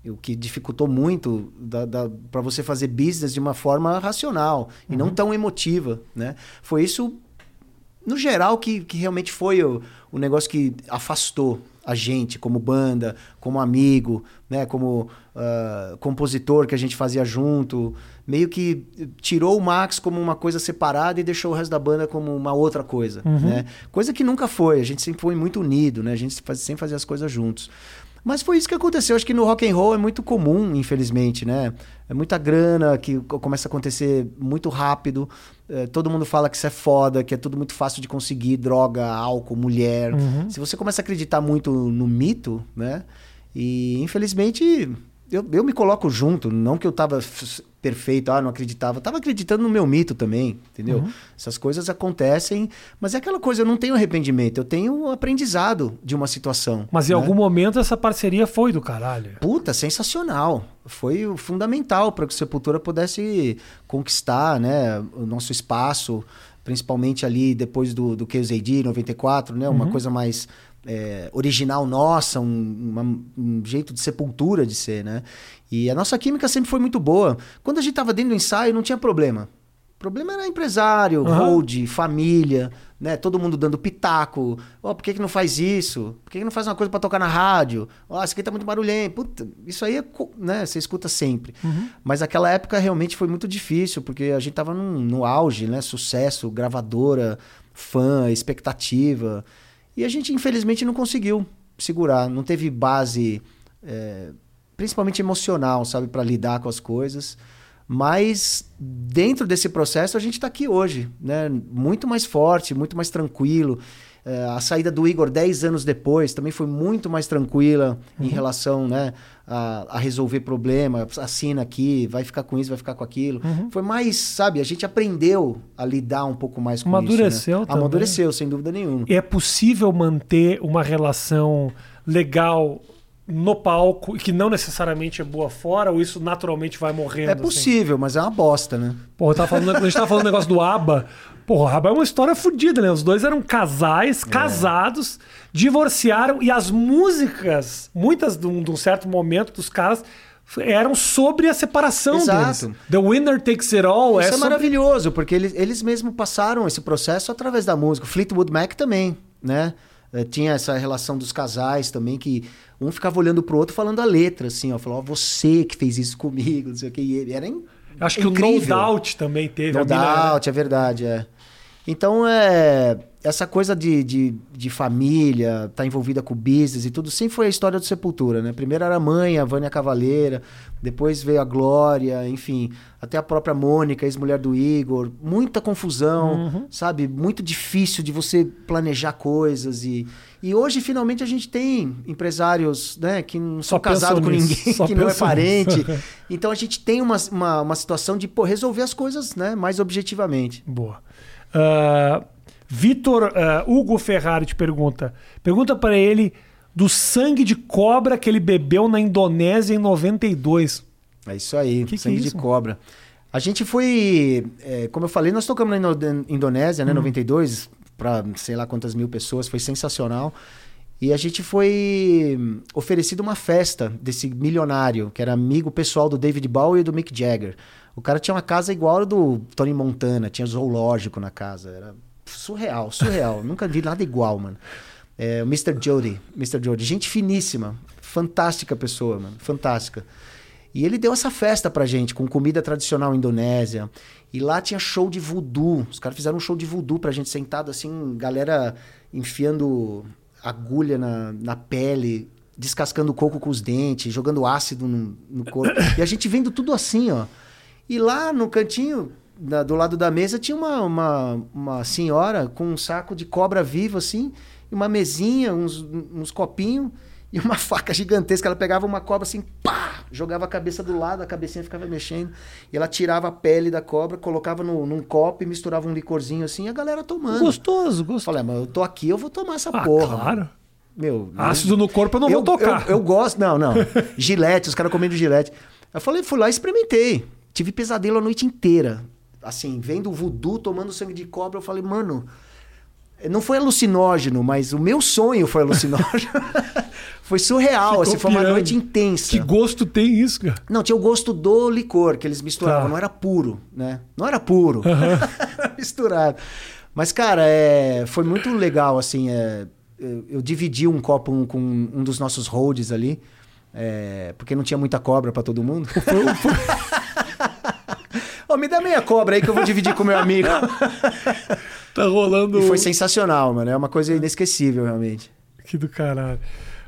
o que dificultou muito da, para você fazer business de uma forma racional e não tão emotiva, né? Foi isso, no geral, que, que realmente foi o, o negócio que afastou a gente como banda, como amigo, né? Como ah, compositor que a gente fazia junto. Meio que tirou o Max como uma coisa separada e deixou o resto da banda como uma outra coisa, né? Coisa que nunca foi. A gente sempre foi muito unido, né? A gente faz- sempre fazia as coisas juntos. Mas foi isso que aconteceu. Acho que no rock and roll é muito comum, infelizmente, né? É muita grana que co- começa a acontecer muito rápido. É, todo mundo fala que isso é foda, que é tudo muito fácil de conseguir, droga, álcool, mulher. Se você começa a acreditar muito no mito, né? E infelizmente eu, eu me coloco junto, não que eu tava perfeito, ah, não acreditava, eu tava acreditando no meu mito também, entendeu? Essas coisas acontecem, mas é aquela coisa, eu não tenho arrependimento, eu tenho um aprendizado de uma situação. Mas em né? algum momento essa parceria foi do caralho. Puta, sensacional. Foi o fundamental para que o Sepultura pudesse conquistar né, o nosso espaço, principalmente ali depois do, do KZD 94, né, uma coisa mais é, original nossa, um, uma- um jeito de sepultura de ser. Né? E a nossa química sempre foi muito boa. Quando a gente estava dentro do ensaio, não tinha problema. O problema era empresário, Aham. hold, família, né? Todo mundo dando pitaco. Ó, por que, que não faz isso? Por que, que não faz uma coisa pra tocar na rádio? Ó, isso aqui tá muito barulhento. Puta, isso aí é, né? Você escuta sempre. Mas aquela época realmente foi muito difícil, porque a gente tava num- no auge, né? Sucesso, gravadora, fã, expectativa. E a gente, infelizmente, não conseguiu segurar. Não teve base, é, principalmente emocional, sabe? Pra lidar com as coisas. Mas dentro desse processo a gente está aqui hoje, né? Muito mais forte, muito mais tranquilo. É, a saída do Igor 10 anos depois também foi muito mais tranquila em relação né, a, a resolver problema. Assina aqui, vai ficar com isso, vai ficar com aquilo. Foi mais, sabe, a gente aprendeu a lidar um pouco mais com Amadureceu isso. Né? também. Amadureceu, sem dúvida nenhuma. É possível manter uma relação legal no palco e que não necessariamente é boa fora, ou isso naturalmente vai morrendo? É assim? possível, mas é uma bosta, né? Pô, eu tava falando, a gente tava falando do negócio do ABBA. ABBA é uma história fodida, né? Os dois eram É. casais, casados, divorciaram e as músicas, muitas de um, de um certo momento dos caras eram sobre a separação Exato. deles. The Winner Takes It All Isso é, é, sobre... maravilhoso, porque eles, eles mesmos passaram esse processo através da música. Fleetwood Mac também, né? Eh, Tinha essa relação dos casais também, que um ficava olhando pro outro falando a letra, assim, ó. Falou, ó, você que fez isso comigo, não sei o que. E ele era Acho que o No incrível. Doubt também teve. No a mina- doubt, é verdade, é. Então, é, essa coisa de, de, de família, tá envolvida com business e tudo, sempre foi a história do Sepultura, né? Primeiro era a mãe, a Vânia Cavaleira, depois veio a Glória, enfim, até a própria Mônica, ex-mulher do Igor. Muita confusão, sabe? Muito difícil de você planejar coisas e... E hoje, finalmente, a gente tem empresários né, que não são casados com ninguém, só que não é parente. nisso. Então a gente tem uma, uma, uma situação de pô, resolver as coisas né, mais objetivamente. Boa. Ah, Vitor ah, Hugo Ferrari te pergunta. Pergunta para ele do sangue de cobra que ele bebeu na Indonésia em 92. É isso aí, Que que sangue é de isso? cobra. A gente foi, é, como eu falei, nós tocamos na Indo- Indonésia, né, 92, para sei lá quantas mil pessoas, foi sensacional. E a gente foi oferecido uma festa desse milionário, que era amigo pessoal do David Bowie e do Mick Jagger. O cara tinha uma casa igual a do Tony Montana, tinha zoológico na casa. Era surreal, surreal. Nunca vi nada igual, mano. É, o Mr. Jody, Mr. Jody, gente finíssima, fantástica pessoa, mano, fantástica. E ele deu essa festa pra gente, com comida tradicional indonésia. E lá tinha show de voodoo. Os caras fizeram um show de voodoo pra gente sentado assim, galera enfiando agulha na, na pele, descascando coco com os dentes, jogando ácido no, no corpo. e a gente vendo tudo assim, ó. E lá no cantinho, da, do lado da mesa, tinha uma, uma, uma senhora com um saco de cobra viva, assim, e uma mesinha, uns, uns copinhos e uma faca gigantesca. Ela pegava uma cobra assim, pá! Jogava a cabeça do lado, a cabecinha ficava mexendo. E ela tirava a pele da cobra, colocava no, num copo e misturava um licorzinho assim, e a galera tomando. Gostoso, gostoso. Falei, ah, mas eu tô aqui, eu vou tomar essa Ah, porra. claro. mano. Meu, Ácido no corpo eu não vou tocar. Eu, eu gosto, não, não. Gilete, os caras comendo gilete. Eu falei, fui lá e experimentei. Tive pesadelo a noite inteira. Assim, vendo o voodoo tomando sangue de cobra, eu falei, mano, não foi alucinógeno, mas o meu sonho foi alucinógeno. foi surreal, Ficou assim, foi uma noite intensa. Que gosto tem isso, cara? Não, tinha o gosto do licor que eles misturavam, Tá. não era puro, né? Não era puro, era misturado. Mas, cara, é, foi muito legal, assim, é, eu, eu dividi um copo um- com um dos nossos holds ali, é, porque não tinha muita cobra pra todo mundo. Ô, me dá meia cobra aí que eu vou dividir com meu amigo. Tá rolando. E foi sensacional, mano, é uma coisa inesquecível, realmente. Que do caralho.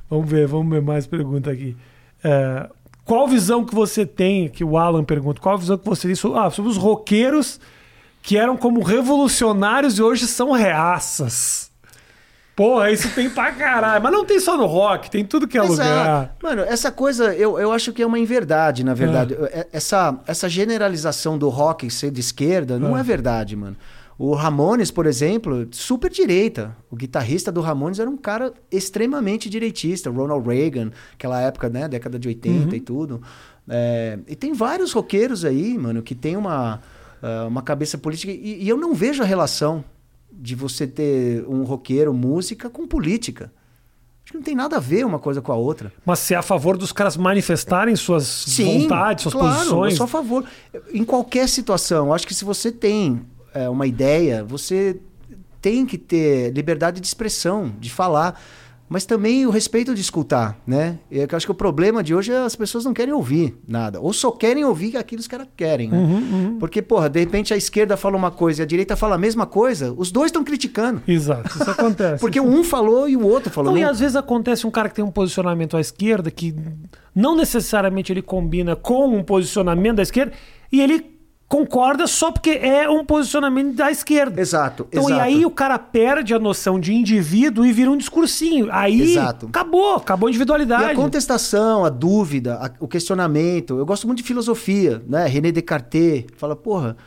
Vamos ver, vamos ver mais pergunta aqui. É, qual visão que você tem, que o Alan pergunta, qual visão que você tem sobre, ah, sobre os roqueiros que eram como revolucionários e hoje são reaças? Porra, isso tem pra caralho. Mas não tem só no rock, tem tudo que é lugar. Exato. Mano, essa coisa eu, eu acho que é uma inverdade, na verdade. É- Essa, essa generalização do rock ser de esquerda não É. é verdade, mano. O Ramones, por exemplo, super direita. O guitarrista do Ramones era um cara extremamente direitista. Ronald Reagan, aquela época, né? Década de 80 e tudo. É, e tem vários roqueiros aí, mano, que tem uma, ah, uma cabeça política. E, e eu não vejo a relação de você ter um roqueiro, música, com política. Acho que não tem nada a ver uma coisa com a outra. Mas você é a favor dos caras manifestarem suas vontades, suas claro, posições? Eu sou a favor. Em qualquer situação, eu acho que se você tem é, uma ideia, você tem que ter liberdade de expressão, de falar, mas também o respeito de escutar, né? Eu acho que o problema de hoje é as pessoas não querem ouvir nada, ou só querem ouvir aquilo que os caras querem, né? Uhum, Porque, porra, de repente a esquerda fala uma coisa e a direita fala a mesma coisa, os dois estão criticando. Exato, isso acontece. Porque um falou e o outro falou. Não, e às vezes acontece um cara que tem um posicionamento à esquerda que não necessariamente ele combina com um posicionamento da esquerda e ele concorda só porque é um posicionamento da esquerda. Exato, Então, exato. e aí o cara perde a noção de indivíduo e vira um discursinho. Aí Exato. acabou, acabou a E individualidade. a contestação, a dúvida, a- o questionamento. Eu gosto muito de filosofia, né? René Descartes fala, porra,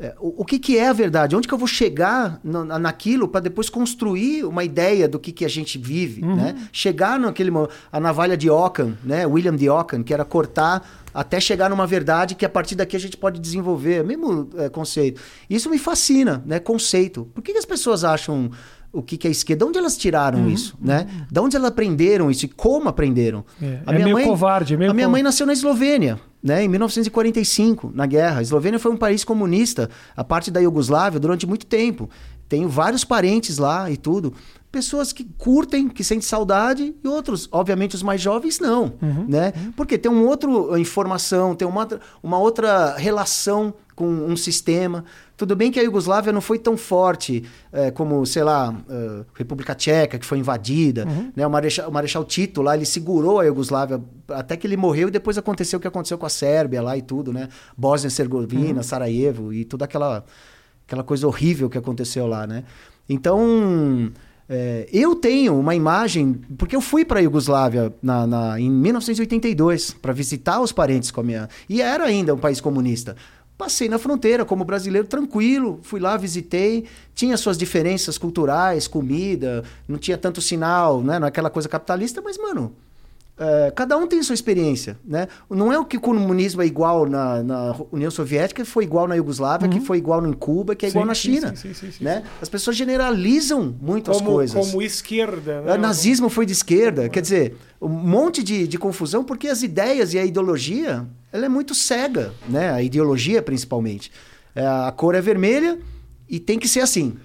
é, o, o que, que é a verdade? Onde que eu vou chegar na- na- naquilo para depois construir uma ideia do que, que a gente vive, né? Chegar naquele a navalha de Ockham, né? William de Ockham, que era cortar até chegar numa verdade que a partir daqui a gente pode desenvolver, mesmo é, conceito. Isso me fascina, né? Conceito. Por que, que as pessoas acham o que, que é esquerda? De onde elas tiraram isso, né? De onde elas aprenderam isso e como aprenderam? É, é meio covarde, é meio a minha co- mãe nasceu na Eslovênia, né, em 1945, na guerra. A Eslovênia foi um país comunista, a parte da Iugoslávia, durante muito tempo. Tenho vários parentes lá e tudo. Pessoas que curtem, que sentem saudade, e outros, obviamente, os mais jovens, não. Uhum. Né? Porque tem uma outra informação, tem uma, outra- uma outra relação com um sistema. Tudo bem que a Iugoslávia não foi tão forte eh, como, sei lá, eh, República Tcheca, que foi invadida. Uhum. Né? O, Marechal, o Marechal Tito lá, ele segurou a Iugoslávia até que ele morreu e depois aconteceu o que aconteceu com a Sérvia lá e tudo, né? Bósnia-Herzegovina, Sarajevo e toda aquela, aquela coisa horrível que aconteceu lá, né? Então, é, eu tenho uma imagem, porque eu fui para a Iugoslávia na, na- em 1982 para visitar os parentes com a minha. E era ainda um país comunista. Passei na fronteira como brasileiro tranquilo, fui lá, visitei, tinha suas diferenças culturais, comida, não tinha tanto sinal, né? Não é aquela coisa capitalista, mas, mano, é, cada um tem sua experiência, né? Não é o que o comunismo é igual na, na União Soviética, que foi igual na Iugoslávia, que foi igual em Cuba, que é igual Sim, na China, sim, sim, sim, né? As pessoas generalizam muito as Como, coisas. como esquerda, né? O nazismo foi de esquerda, quer dizer, um monte de, de confusão, porque as ideias e a ideologia, ela é muito cega, né? A ideologia, principalmente. É, a cor é vermelha e tem que ser assim.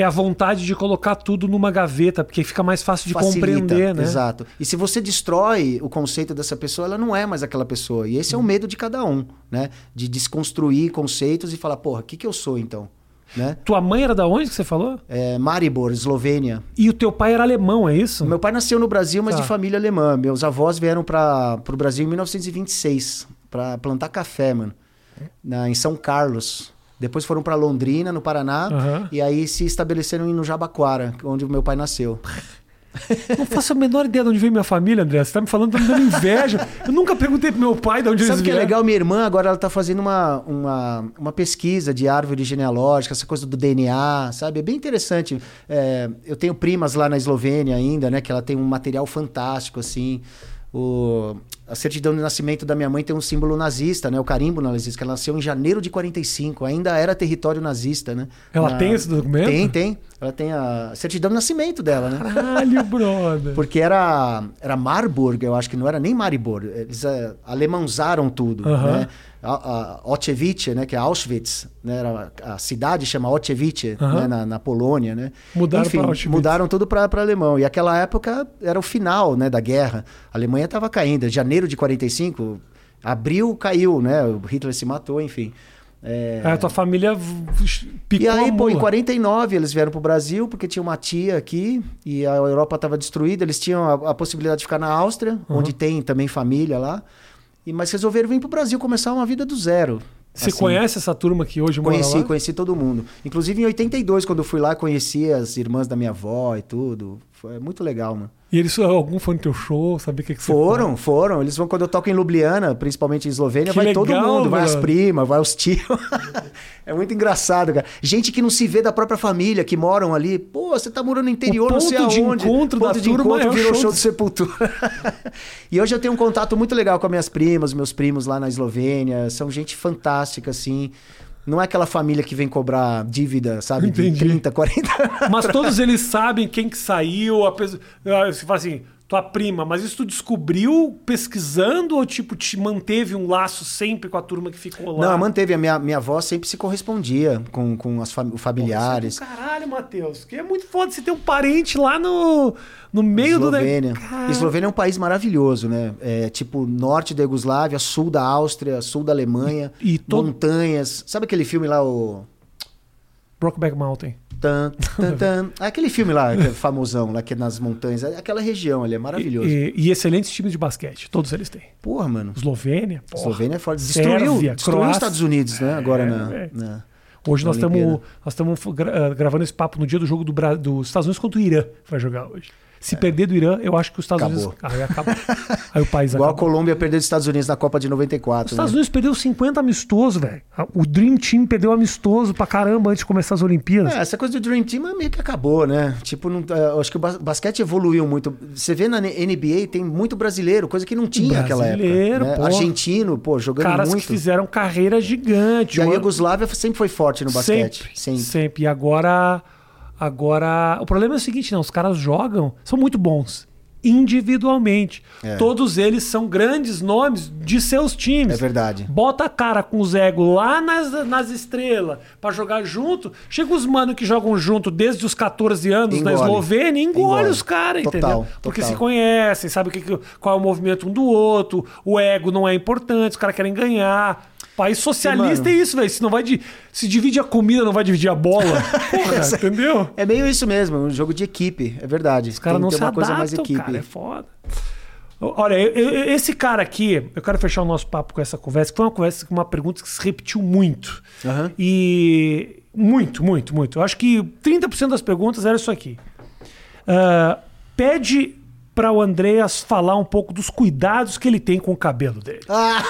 É a vontade de colocar tudo numa gaveta, porque fica mais fácil de Facilita, compreender, né? Exato. E se você destrói o conceito dessa pessoa, ela não é mais aquela pessoa. E esse é o medo de cada um, né? De desconstruir conceitos e falar, porra, o que, que eu sou então? Né? Tua mãe era da onde que você falou? É, Maribor, Eslovênia. E o teu pai era alemão, é isso? Meu pai nasceu no Brasil, mas Tá. de família alemã. Meus avós vieram para o Brasil em 1926 para plantar café, mano, na, em São Carlos. Depois foram para Londrina, no Paraná, Aham. e aí se estabeleceram no Jabaquara, onde o meu pai nasceu. Não faço a menor ideia de onde veio minha família, André. Você tá me falando, tá me dando inveja. Eu nunca perguntei pro meu pai de onde Sabe eles o que é vieram. legal? Minha irmã agora ela tá fazendo uma, uma, uma pesquisa de árvore genealógica, essa coisa do DNA, sabe? É bem interessante. É, eu tenho primas lá na Eslovênia ainda, né? Que ela tem um material fantástico, assim. O, a certidão de nascimento da minha mãe tem um símbolo nazista, né? O carimbo nazista, que ela nasceu em janeiro de 45, ainda era território nazista, né? Ela Na- tem esse documento? Tem, tem. Ela tem a certidão de nascimento dela, né? Caralho, brother. Porque era, era Marburg, eu acho que não era nem Maribor. Eles é, alemãozaram tudo, né? A, né, que é Auschwitz, né, era, a cidade chama Ochewice, Aham. né, na, na Polônia, né? Mudaram Enfim, mudaram tudo para alemão. E aquela época era o final, né, da guerra. A Alemanha estava caindo. Janeiro de 45, abril caiu, né? O Hitler se matou, enfim. É, Aí a tua família picou e aí, pô, em 49 eles vieram pro Brasil porque tinha uma tia aqui e a Europa estava destruída. Eles tinham a, a possibilidade de ficar na Áustria, Uhum. onde tem também família lá. E mas resolveram vir pro Brasil começar uma vida do zero. Você Assim, conhece essa turma que hoje mora Conheci, lá? conheci todo mundo. Inclusive em 82, quando eu fui lá, conheci as irmãs da minha avó e tudo. Foi muito legal, mano. E eles, algum foi no teu show, saber o que, que você Foram, foram. Eles vão quando eu toco em Ljubljana, principalmente em Eslovênia, Que vai todo legal, mundo, vai as mano. primas, vai os tios. é muito engraçado, cara. Gente que não se vê da própria família, que moram ali. Pô, você tá morando no interior, não sei ponto de aonde. encontro ponto da de turma encontro é virou show do- de sepultura. e hoje eu tenho um contato muito legal com as minhas primas, meus primos lá na Eslovênia. São gente fantástica, assim. Não é aquela família que vem cobrar dívida, sabe? Entendi. De 30, 40 Mas todos eles sabem quem que saiu. A pessoa, Ah, você fala assim, tua prima, mas isso tu descobriu pesquisando ou tipo te manteve um laço sempre com a turma que ficou lá? Não, manteve. A minha, minha avó sempre se correspondia com, com as fam- familiares. Isso é Caralho, Matheus. Que é muito foda você ter um parente lá no, no meio Eslovênia. do. Cara, Eslovênia é um país maravilhoso, né? É tipo norte da Iugoslávia, sul da Áustria, sul da Alemanha, E- e todo- montanhas. Sabe aquele filme lá, o. Brokeback Mountain. Tan, tan, tan. Ah, Aquele filme lá, que é famosão, lá que é nas montanhas. É Aquela região ali, é maravilhoso. E, e excelentes times de basquete. Todos eles têm. Porra, mano. Eslovênia. porra. Eslovênia é forte. Sérvia, Destruiu, destruiu Croácia. os Estados Unidos, né? Agora É, na, é. na- Hoje nós Na nós estamos gra- gravando esse papo no dia do jogo do Bra- dos Estados Unidos contra o Irã. Vai jogar hoje. Se perder do Irã, eu acho que os Estados Acabou. Unidos. Aí acabou. Aí o país Igual a acabou. Colômbia perdeu dos Estados Unidos na Copa de 94. Os Estados né? Unidos perdeu 50 amistoso, velho. O Dream Team perdeu amistoso pra caramba antes de começar as Olimpíadas. É, essa coisa do Dream Team meio que acabou, né? Tipo, não, é, eu acho que o bas- basquete evoluiu muito. Você vê na NBA, tem muito brasileiro, coisa que não tinha naquela época. Brasileiro, né? pô. Argentino, pô, jogando Caras muito. que fizeram carreira gigante. E a Iugoslávia sempre foi forte no basquete. Sempre, Sempre. sempre. E agora, agora. O problema é o seguinte: não, os caras jogam, são muito bons. Individualmente. É. Todos eles são grandes nomes de seus times. É verdade. Bota a cara com os egos lá nas, nas estrelas pra jogar junto. Chega os mano que jogam junto desde os 14 anos na Engole. Eslovênia e engole, Engole. os caras, Total, entendeu? Porque total. se conhecem, sabe o que- qual é o movimento um do outro, o ego não é importante, os caras querem ganhar. País socialista é isso, velho. Se não vai de, se divide a comida, não vai dividir a bola. Porra, entendeu? É meio isso mesmo, um jogo de equipe, é verdade. Os caras não que se ter uma coisa mais adaptam, equipe. cara. É foda. Olha, eu- eu- esse cara aqui, eu quero fechar o nosso papo com essa conversa, que foi uma conversa com uma pergunta que se repetiu muito. Aham. E muito, muito, muito. Eu acho que 30% das perguntas era isso aqui. Ah, pede para o Andreas falar um pouco dos cuidados que ele tem com o cabelo dele. Ah,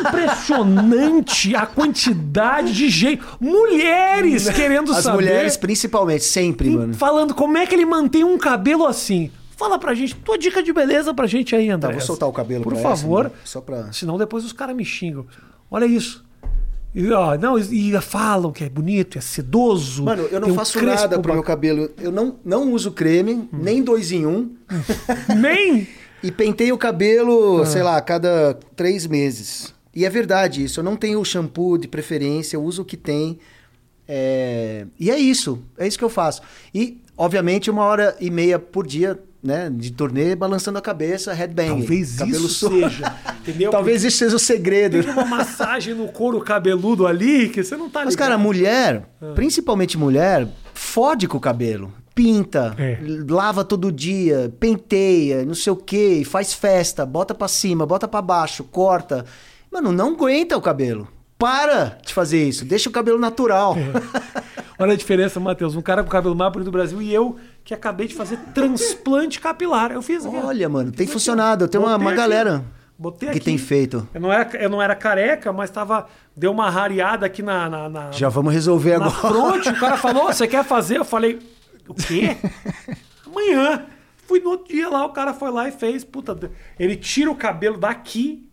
Impressionante a quantidade de gente. Mulheres querendo as saber. mulheres principalmente, sempre, mano. Falando como é que ele mantém um cabelo assim. Fala pra gente, tua dica de beleza pra gente aí, André. Tá, vou soltar o cabelo Por favor. essa, né? Só pra... Senão depois os caras me xingam. Olha isso. E, ó, não, e falam que é bonito, é sedoso. Mano, eu não um faço nada pro meu cabelo. Eu não, não uso creme, nem dois em um. Nem. E penteio o cabelo, sei lá, a cada três meses. E é verdade isso. Eu não tenho shampoo de preferência, eu uso o que tem. É, E é isso. É isso que eu faço. E, obviamente, uma hora e meia por dia, né? De turnê, balançando a cabeça, headbang. Talvez cabelo isso solto. seja. Entendeu? Talvez isso seja o segredo. Tem uma massagem no couro cabeludo ali que você não tá ligado. Mas, cara, mulher, principalmente mulher, fode com o cabelo. Pinta, É. lava todo dia, penteia, não sei o que, faz festa, bota pra cima, bota pra baixo, corta. Mano, não aguenta o cabelo. Para de fazer isso. Deixa o cabelo natural. Olha a diferença, Matheus. Um cara com o cabelo mais bonito do Brasil e eu que acabei de fazer transplante capilar. Eu fiz aqui. Olha, mano, tem funcionado. ó. Tem uma, Botei uma aqui, galera Botei que aqui. tem feito. Eu não, era, eu não era careca, mas tava. Deu uma rareada aqui na. na, na- Já vamos resolver agora. fronte. O cara falou: você quer fazer? Eu falei: o quê? Amanhã. Fui no outro dia lá, o cara foi lá e fez. Puta, ele tira o cabelo daqui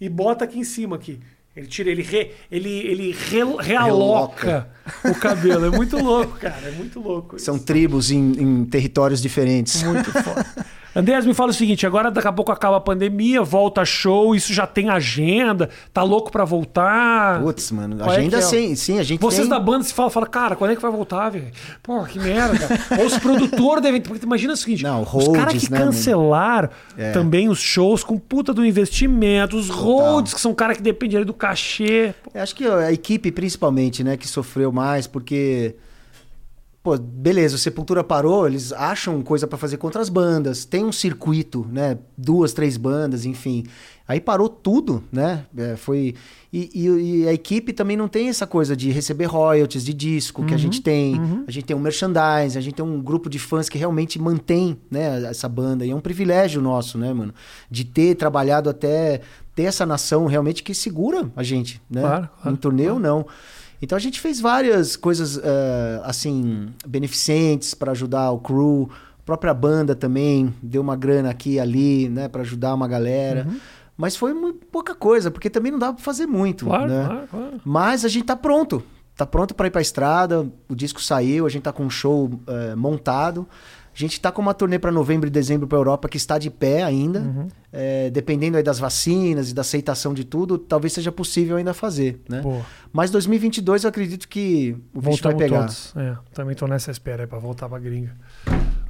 e bota aqui em cima aqui. Ele tira, ele, re, ele, ele re- realoca o cabelo. É muito louco, cara. É muito louco. isso. São tribos em, em territórios diferentes. Muito foda. Andrés, me fala o seguinte: agora daqui a pouco acaba a pandemia, volta show, isso já tem agenda, tá louco pra voltar? Putz, mano, Qual é agenda que é? sim, sim, a gente Vocês tem... da banda se falam, fala, cara, quando é que vai voltar, velho? Pô, que merda. Ou os produtores devem. Porque imagina o seguinte: Não, os holds, caras que né, cancelaram É. também os shows com puta do investimento, os holds, que são caras que dependem do cachê. Eu Acho que a equipe, principalmente, né, que sofreu mais, porque. Pô, beleza, o Sepultura parou, eles acham coisa pra fazer contra as bandas. Tem um circuito, né? Duas, três bandas, enfim. Aí parou tudo, né? É, foi. E, e- e a equipe também não tem essa coisa de receber royalties de disco que a gente tem. A gente tem um merchandising, a gente tem um grupo de fãs que realmente mantém, né, essa banda. E é um privilégio nosso, né, mano? De ter trabalhado até ter essa nação realmente que segura a gente, né? Claro, claro, em turnê ou não. Então a gente fez várias coisas eh, assim beneficentes para ajudar o crew, a própria banda também deu uma grana aqui e ali, né, para ajudar uma galera. Uhum. Mas foi muito pouca coisa, porque também não dava para fazer muito, Claro, né? claro, claro. Mas a gente tá pronto. Tá pronto para ir pra estrada. O disco saiu, a gente tá com um show eh, montado. A gente tá com uma turnê para novembro e dezembro pra Europa que está de pé ainda. Uhum. Eh, dependendo aí das vacinas e da aceitação de tudo, talvez seja possível ainda fazer, né? Mas 2022 eu acredito que o bicho vai pegar. todos. É, também tô nessa espera aí pra voltar pra gringa.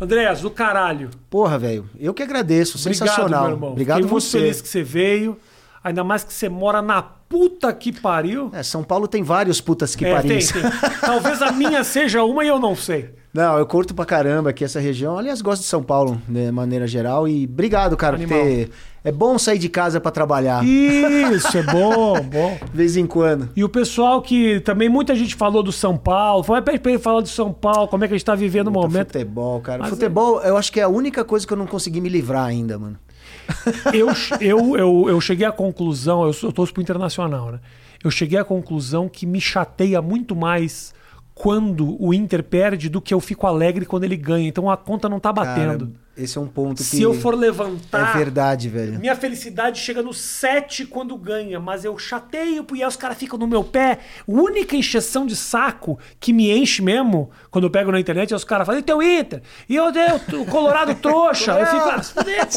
Andréas, do caralho. Porra, velho. Eu que agradeço. Obrigado, Sensacional. meu irmão. Obrigado Fiquei muito você. feliz que você veio. Ainda mais que você mora na puta que pariu. É, São Paulo tem vários putas que É, tem. Talvez a minha seja uma e eu não sei. Não, eu curto pra caramba aqui essa região. Aliás, gosto de São Paulo, de maneira geral. E obrigado, cara, por Animal. ter. É bom sair de casa pra trabalhar. Isso, é bom, bom. De vez em quando. E o pessoal que também muita gente falou do São Paulo, foi pra ele falar do São Paulo, como é que a gente tá vivendo o Puta, momento. Futebol, cara. Mas futebol, eu acho que é a única coisa que eu não consegui me livrar ainda, mano. Eu, eu, eu, eu cheguei à conclusão, eu, sou- eu torço pro internacional, né? Eu cheguei à conclusão que me chateia muito mais quando o Inter perde do que eu fico alegre quando ele ganha. Então a conta não tá batendo. Cara, esse é um ponto que. Se eu for levantar. É verdade, velho. Minha felicidade chega no 7 quando ganha, mas eu chateio e aí os caras ficam no meu pé. A única encheção de saco que me enche mesmo, quando eu pego na internet, é os caras falam, e teu Inter? E eu dei o Colorado trouxa. eu fico, ah, se fuder.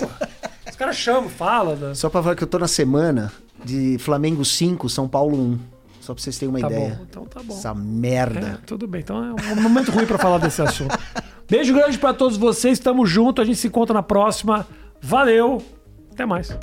Os caras chamam, falam. Né? Só pra falar que eu tô na semana de Flamengo 5, São Paulo 1. Só pra vocês terem uma Tá ideia. bom, então tá bom. Essa merda. É, tudo bem, então é um momento ruim pra falar desse assunto. Beijo grande pra todos vocês, tamo junto, a gente se encontra na próxima. Valeu, até mais.